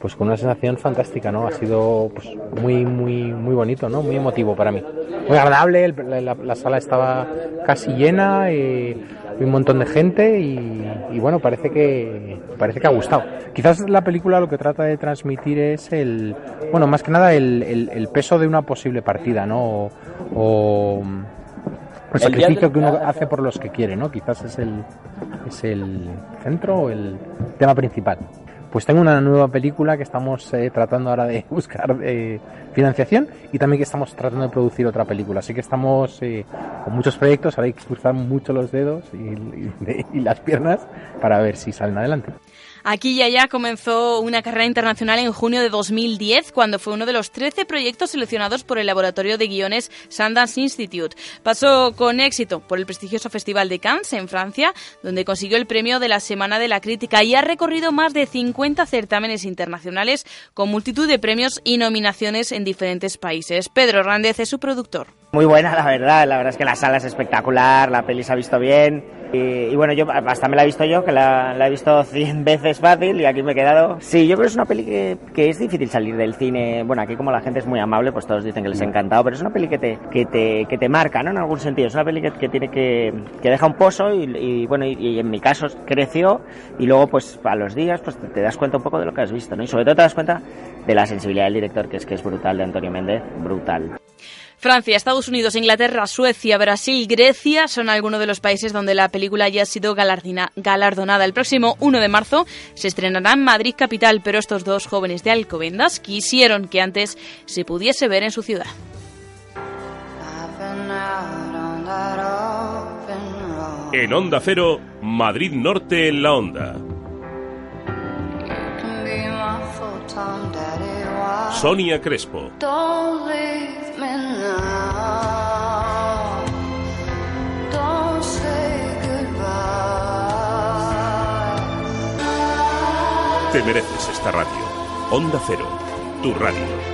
Pues con una sensación fantástica, ¿no? Ha sido pues, muy, muy, muy bonito, ¿no? Muy emotivo para mí. Muy agradable, el- la, la- la sala estaba casi llena, y un montón de gente y, y bueno, parece que, parece que ha gustado. Quizás la película lo que trata de transmitir es el, bueno, más que nada el, el- el peso de una posible partida, ¿no? O, o el sacrificio que uno hace por los que quiere, ¿no? Quizás es el, es el centro o el tema principal. Pues tengo una nueva película que estamos eh, tratando ahora de buscar eh, financiación y también que estamos tratando de producir otra película. Así que estamos eh, con muchos proyectos, ahora hay que cruzar mucho los dedos y, las piernas para ver si salen adelante. Aquí y allá comenzó una carrera internacional en junio de 2010, cuando fue uno de los 13 proyectos seleccionados por el laboratorio de guiones Sundance Institute. Pasó con éxito por el prestigioso Festival de Cannes en Francia, donde consiguió el premio de la Semana de la Crítica y ha recorrido más de 50 certámenes internacionales con multitud de premios y nominaciones en diferentes países. Pedro Hernández es su productor. Muy buena, la verdad. La verdad es que la sala es espectacular, la peli se ha visto bien. Y, y bueno, yo hasta me la he visto yo, que la, la he visto 100 veces fácil y aquí me he quedado. Sí, yo creo que es una peli que, que es difícil salir del cine. Bueno, aquí como la gente es muy amable, pues todos dicen que les ha encantado, pero es una peli que te, que te, que te marca, ¿no? En algún sentido. Es una peli que, que tiene que, que deja un pozo y, y, bueno, y, y en mi caso creció y luego pues a los días pues te, te das cuenta un poco de lo que has visto, ¿no? Y sobre todo te das cuenta de la sensibilidad del director, que es que es brutal, de Antonio Méndez, brutal. Francia, Estados Unidos, Inglaterra, Suecia, Brasil, Grecia son algunos de los países donde la película ya ha sido galardonada. El próximo 1 de marzo se estrenará en Madrid capital, pero estos dos jóvenes de Alcobendas quisieron que antes se pudiese ver en su ciudad. En Onda Cero, Madrid Norte en la Onda. Sonia Crespo. Te mereces esta radio. Onda Cero, tu radio.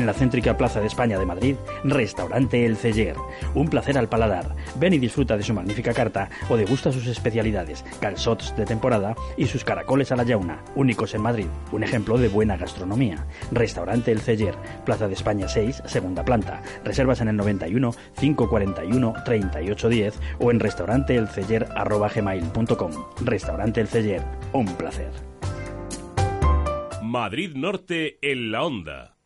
En la céntrica Plaza de España de Madrid, Restaurante El Celler. Un placer al paladar. Ven y disfruta de su magnífica carta o degusta sus especialidades, calzots de temporada y sus caracoles a la yauna, únicos en Madrid. Un ejemplo de buena gastronomía. Restaurante El Celler, Plaza de España 6, segunda planta. Reservas en el 91 541 3810 o en restauranteelceller@gmail.com. Restaurante El Celler, un placer. Madrid Norte en la Onda.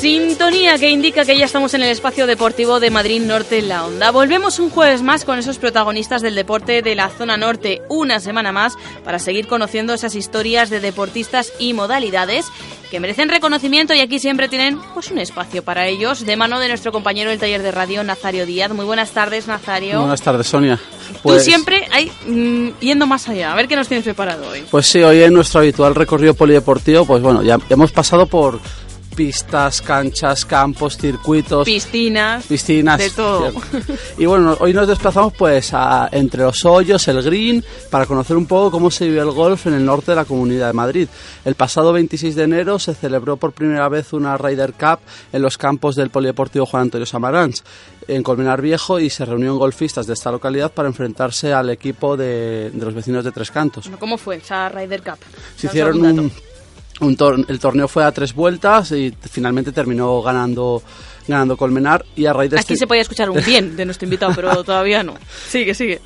Sintonía que indica que ya estamos en el espacio deportivo de Madrid Norte en la Onda. Volvemos un jueves más con esos protagonistas del deporte de la zona norte, una semana más, para seguir conociendo esas historias de deportistas y modalidades que merecen reconocimiento y aquí siempre tienen pues un espacio para ellos, de mano de nuestro compañero del taller de radio, Nazario Díaz. Muy buenas tardes, Nazario. Buenas tardes, Sonia. Tú Pues, siempre ahí, mm, yendo más allá, a ver qué nos tienes preparado hoy. pues sí, hoy en nuestro habitual recorrido polideportivo, pues bueno, ya hemos pasado por pistas, canchas, campos, circuitos, Piscinas, piscinas. de todo. cierto. Y bueno, hoy nos desplazamos pues a, entre los hoyos, el green, para conocer un poco cómo se vive el golf en el norte de la Comunidad de Madrid. El pasado 26 de enero se celebró por primera vez una Ryder Cup en los campos del Polideportivo Juan Antonio Samaranch en Colmenar Viejo y se reunieron golfistas de esta localidad para enfrentarse al equipo de, de los vecinos de Tres Cantos. ¿Cómo fue esa Ryder Cup? Se hicieron un, un tor- el torneo fue a tres vueltas y finalmente terminó ganando ganando Colmenar y a raíz de Aquí este- se podía escuchar un bien de nuestro invitado, pero todavía no. Sigue, sigue.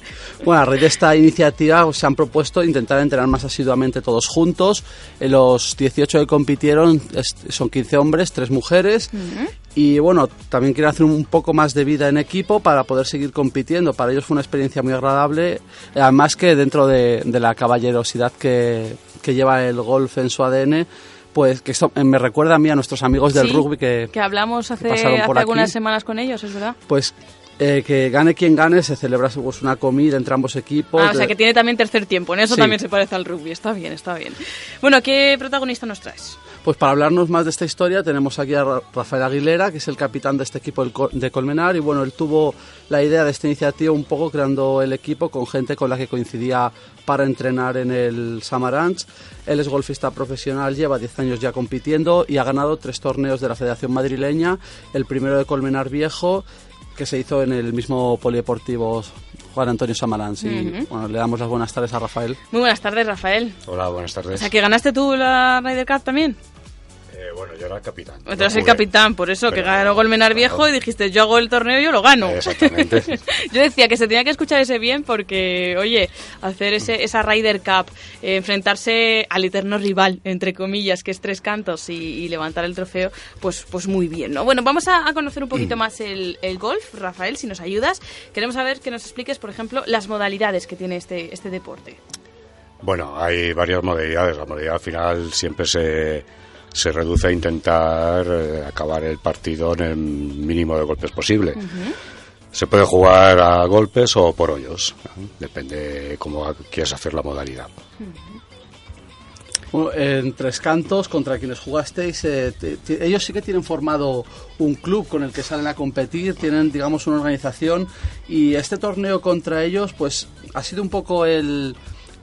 Bueno, a raíz de esta iniciativa se han propuesto intentar entrenar más asiduamente todos juntos. Los 18 que compitieron son 15 hombres, 3 mujeres. Y bueno, también quieren hacer un poco más de vida en equipo para poder seguir compitiendo. Para ellos fue una experiencia muy agradable. Además que dentro de, de la caballerosidad que, que lleva el golf en su ADN, pues que esto me recuerda a mí a nuestros amigos del Sí, rugby que, Que hablamos hace, por hace algunas aquí. semanas con ellos, es verdad. pues eh, que gane quien gane, se celebra pues, una comida entre ambos equipos. Ah, o sea que tiene también tercer tiempo, en eso Sí. también se parece al rugby, está bien, está bien. Bueno, ¿qué protagonista nos traes? Pues para hablarnos más de esta historia tenemos aquí a Ra- Rafael Aguilera, que es el capitán de este equipo de Colmenar y bueno, él tuvo la idea de esta iniciativa un poco creando el equipo con gente con la que coincidía para entrenar en el Samaranch. Él es golfista profesional, lleva 10 años ya compitiendo y ha ganado tres torneos de la Federación Madrileña, el primero de Colmenar Viejo que se hizo en el mismo polideportivo Juan Antonio Samarán. Y Ujú. bueno, le damos las buenas tardes a Rafael. Muy buenas tardes, Rafael. Hola, buenas O tardes. sea, que ganaste tú la Ryder Cup también. Eh, bueno, yo era el capitán. Tú eres el capitán, por eso, que ganó Golmenar Viejo y dijiste, yo hago el torneo y yo lo gano. Exactamente. yo decía que se tenía que escuchar ese bien porque, oye, hacer ese, esa Ryder Cup, eh, enfrentarse al eterno rival, entre comillas, que es Tres Cantos y, y levantar el trofeo, pues, pues muy bien, ¿no? Bueno, vamos a, a conocer un poquito más el, el golf, Rafael, si nos ayudas. Queremos saber que nos expliques, por ejemplo, las modalidades que tiene este, este deporte. Bueno, hay varias modalidades. La modalidad final siempre se, se reduce a intentar eh, acabar el partido en el mínimo de golpes posible. Se puede jugar a golpes o por hoyos. ¿no? Depende cómo quieras hacer la modalidad. Bueno, en Tres Cantos, contra quienes jugasteis, eh, te- te- ellos sí que tienen formado un club con el que salen a competir, tienen, digamos, una organización y este torneo contra ellos, pues, ha sido un poco el,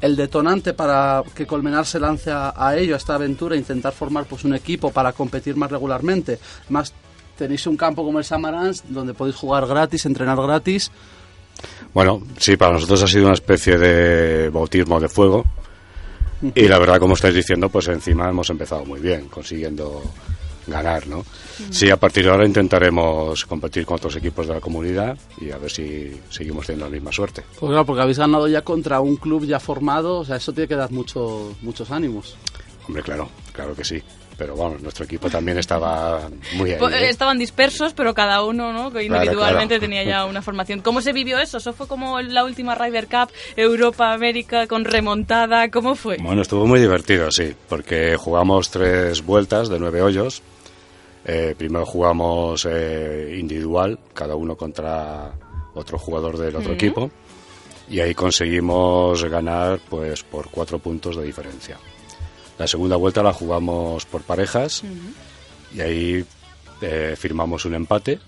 el detonante para que Colmenar se lance a, a ello, a esta aventura, intentar formar pues un equipo para competir más regularmente. Más tenéis un campo como el Samarans, donde podéis jugar gratis, entrenar gratis. Bueno, sí, para nosotros ha sido una especie de bautismo de fuego. Y la verdad, como estáis diciendo, pues encima hemos empezado muy bien, consiguiendo ganar, ¿no? Sí, a partir de ahora intentaremos competir con otros equipos de la comunidad y a ver si seguimos teniendo la misma suerte. Pues claro, porque habéis ganado ya contra un club ya formado, o sea, eso tiene que dar mucho, muchos ánimos. Hombre, claro, claro que sí. Pero vamos, nuestro equipo también estaba muy ahí. Pues, ¿eh? Estaban dispersos, pero cada uno, ¿no? Que individualmente claro. tenía ya una formación. ¿Cómo se vivió eso? ¿Eso fue como la última Ryder Cup, Europa, América, con remontada? ¿Cómo fue? Bueno, estuvo muy divertido, sí, porque jugamos tres vueltas de nueve hoyos. Eh, primero jugamos eh, individual, cada uno contra otro jugador del otro Ujú. equipo, y ahí conseguimos ganar pues por cuatro puntos de diferencia. La segunda vuelta la jugamos por parejas y ahí eh, firmamos un empate,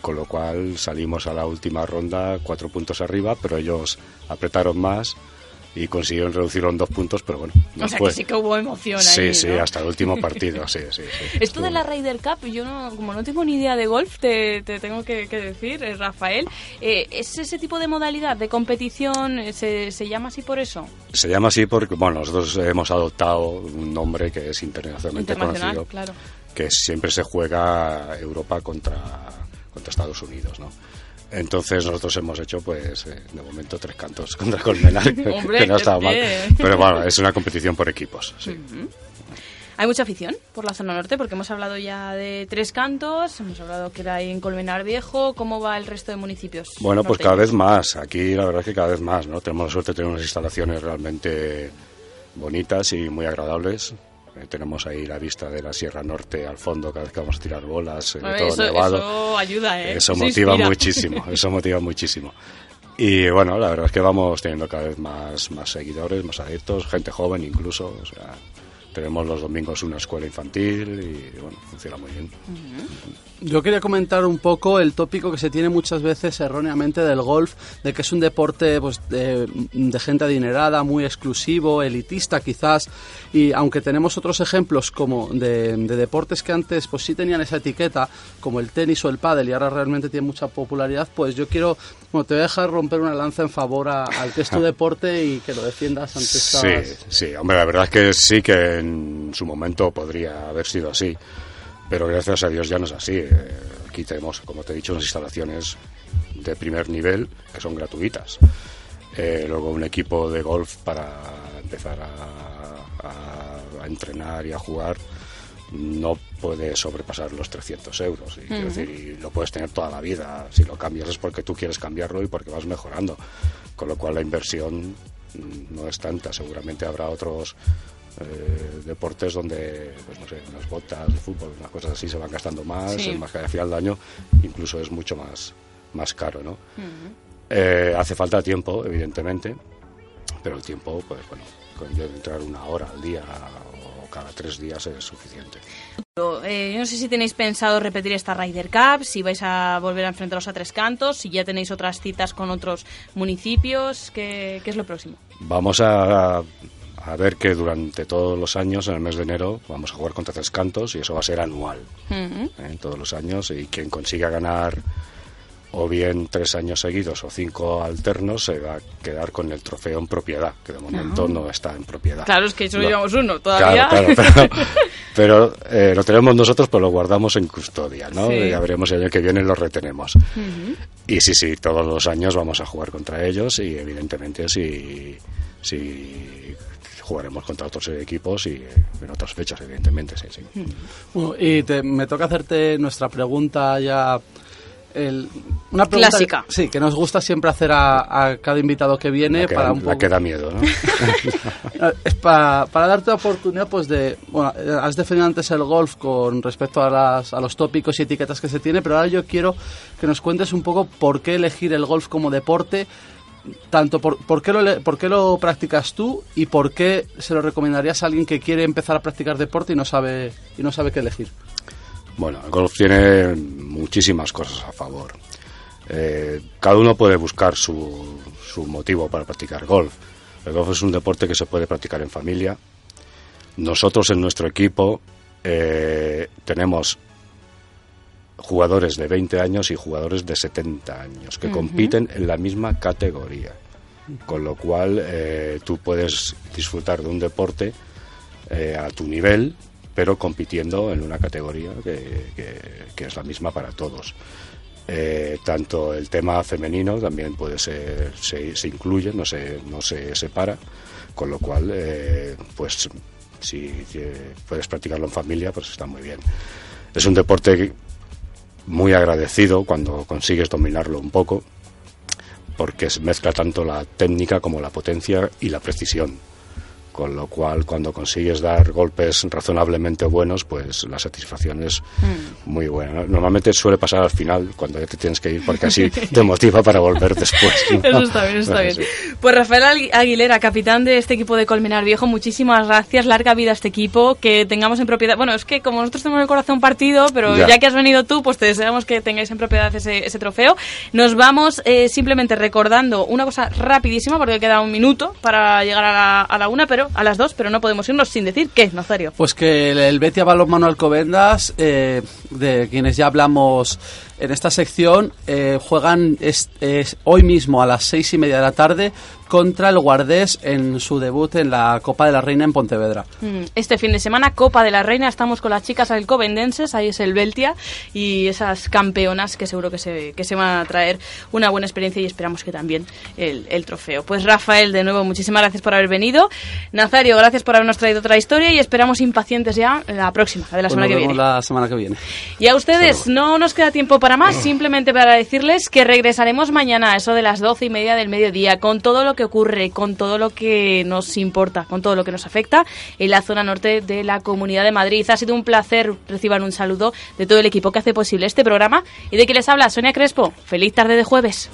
con lo cual salimos a la última ronda cuatro puntos arriba, pero ellos apretaron más y consiguieron reducirlo en dos puntos, pero bueno, no o sea, que sí que hubo emoción ahí, Sí, sí, ¿no? hasta el último partido, sí, sí. sí. Esto de la Ryder Cup, yo no, como no tengo ni idea de golf, te, te tengo que, que decir, eh, Rafael, eh, ¿es ese tipo de modalidad de competición, eh, se, se llama así por eso? Se llama así porque, bueno, nosotros hemos adoptado un nombre que es internacionalmente Internacional, conocido, claro. que siempre se juega Europa contra, contra Estados Unidos, ¿no? Entonces nosotros hemos hecho, pues, eh, de momento tres cantos contra Colmenar, que- no estaba mal. Pero bueno, es una competición por equipos, sí. Hay mucha afición por la zona norte, porque hemos hablado ya de Tres Cantos, hemos hablado que era ahí en Colmenar Viejo, ¿cómo va el resto de municipios? Bueno, pues cada vez más. Aquí la verdad es que cada vez más, ¿no? Tenemos la suerte de tener unas instalaciones realmente bonitas y muy agradables. Eh, tenemos ahí la vista de la Sierra Norte al fondo cada vez que vamos a tirar bolas, eh, A ver, todo eso, nevado. eso ayuda, ¿eh? Eso motiva muchísimo, eso motiva muchísimo. Y bueno, la verdad es que vamos teniendo cada vez más, más seguidores, más adictos, gente joven incluso. O sea, tenemos los domingos una escuela infantil y bueno, funciona muy bien. Yo quería comentar un poco el tópico que se tiene muchas veces erróneamente del golf, de que es un deporte pues, de, de gente adinerada, muy exclusivo, elitista quizás, y aunque tenemos otros ejemplos como de, de deportes que antes pues sí tenían esa etiqueta, como el tenis o el pádel, y ahora realmente tienen mucha popularidad, pues yo quiero, bueno, te voy a dejar romper una lanza en favor a- al que es tu deporte y que lo defiendas ante estas... Sí, sí, hombre, la verdad es que sí que en su momento podría haber sido así, pero gracias a Dios ya no es así. Eh, Aquí tenemos, como te he dicho, unas instalaciones de primer nivel que son gratuitas. Eh, luego un equipo de golf para empezar a, a- a entrenar y a jugar no puede sobrepasar los 300 euros. Y, quiero Ujú. decir, y lo puedes tener toda la vida. Si lo cambias es porque tú quieres cambiarlo y porque vas mejorando. Con lo cual la inversión mm, no es tanta. Seguramente habrá otros eh, deportes donde, pues no sé, unas botas de fútbol, unas cosas así se van gastando más, Sí. más que al final del año incluso es mucho más, más caro, ¿no? Eh, hace falta tiempo, evidentemente, pero el tiempo, pues bueno, con yo entrar una hora al día o cada tres días es suficiente. Eh, yo no sé si tenéis pensado repetir esta Ryder Cup, si vais a volver a enfrentaros a Tres Cantos, si ya tenéis otras citas con otros municipios, ¿qué, qué es lo próximo? Vamos a, a ver que durante todos los años, en el mes de enero, vamos a jugar contra Tres Cantos y eso va a ser anual. ¿eh? todos los años y quien consiga ganar o bien tres años seguidos o cinco alternos se va a quedar con el trofeo en propiedad, que de momento no está en propiedad. Claro, es que solo Lo- llevamos uno todavía. Claro, claro, pero, pero, eh, lo tenemos nosotros, pero lo guardamos en custodia, ¿no? Sí. Ya veremos el año que viene lo retenemos. Y sí, sí, todos los años vamos a jugar contra ellos y evidentemente si, si jugaremos contra otros equipos y eh, en otras fechas, evidentemente, sí, sí. Bueno, y te- me toca hacerte nuestra pregunta ya. el- una pregunta Clásica. Sí, que nos gusta siempre hacer a, a cada invitado que viene La que, para da, un la poco. que da miedo, ¿no? Es para, para darte la oportunidad, pues de. Bueno, eh, has defendido antes el golf con respecto a, las, a los tópicos y etiquetas que se tiene, pero ahora yo quiero que nos cuentes un poco por qué elegir el golf como deporte, tanto por, por, qué lo, por qué lo practicas tú y por qué se lo recomendarías a alguien que quiere empezar a practicar deporte y no sabe, y no sabe qué elegir. Bueno, el golf tiene muchísimas cosas a favor. Eh, cada uno puede buscar su, su motivo para practicar golf. El golf es un deporte que se puede practicar en familia. Nosotros en nuestro equipo eh, tenemos jugadores de 20 años y jugadores de 70 años que compiten en la misma categoría. Con lo cual eh, tú puedes disfrutar de un deporte eh, a tu nivel, pero compitiendo en una categoría que, que- que es la misma para todos. Eh, tanto el tema femenino también puede ser, se, se incluye, no se, no se separa, con lo cual, eh, pues si puedes practicarlo en familia, pues está muy bien. Es un deporte muy agradecido cuando consigues dominarlo un poco, porque mezcla tanto la técnica como la potencia y la precisión. Con lo cual, cuando consigues dar golpes razonablemente buenos, pues la satisfacción es muy buena. ¿no? Normalmente suele pasar al final, cuando ya te tienes que ir, porque así te motiva para volver después. ¿no? Eso está bien, eso está bien. Sí. Pues Rafael Agu- Aguilera, capitán de este equipo de Colmenar Viejo, muchísimas gracias, larga vida a este equipo, que tengamos en propiedad, bueno, es que como nosotros tenemos el corazón partido, pero ya, Ya. que has venido tú, pues te deseamos que tengáis en propiedad ese, ese trofeo. Nos vamos eh, simplemente recordando una cosa rapidísima, porque queda un minuto para llegar a la, a la una, pero a las dos, pero no podemos irnos sin decir qué, Nazario. Pues que el, Betia Balonmano Alcobendas, eh, de quienes ya hablamos en esta sección, eh, juegan es hoy mismo a las seis y media de la tarde contra el Guardés en su debut en la Copa de la Reina en Pontevedra. Mm, Este fin de semana, Copa de la Reina, estamos con las chicas alcobendenses, ahí es el Beltia, y esas campeonas que seguro que se, que se van a traer una buena experiencia y esperamos que también el, el trofeo. Pues Rafael, de nuevo, muchísimas gracias por haber venido. Nazario, gracias por habernos traído otra historia y esperamos impacientes ya la próxima, la de la Pues semana nos que vemos viene. la semana que viene. Y a ustedes no nos queda tiempo para más, simplemente para decirles que regresaremos mañana a eso de las doce y media del mediodía con todo lo que ocurre, con todo lo que nos importa, con todo lo que nos afecta en la zona norte de la Comunidad de Madrid. Ha sido un placer reciban un saludo de todo el equipo que hace posible este programa y de que les habla Sonia Crespo. Feliz tarde de jueves.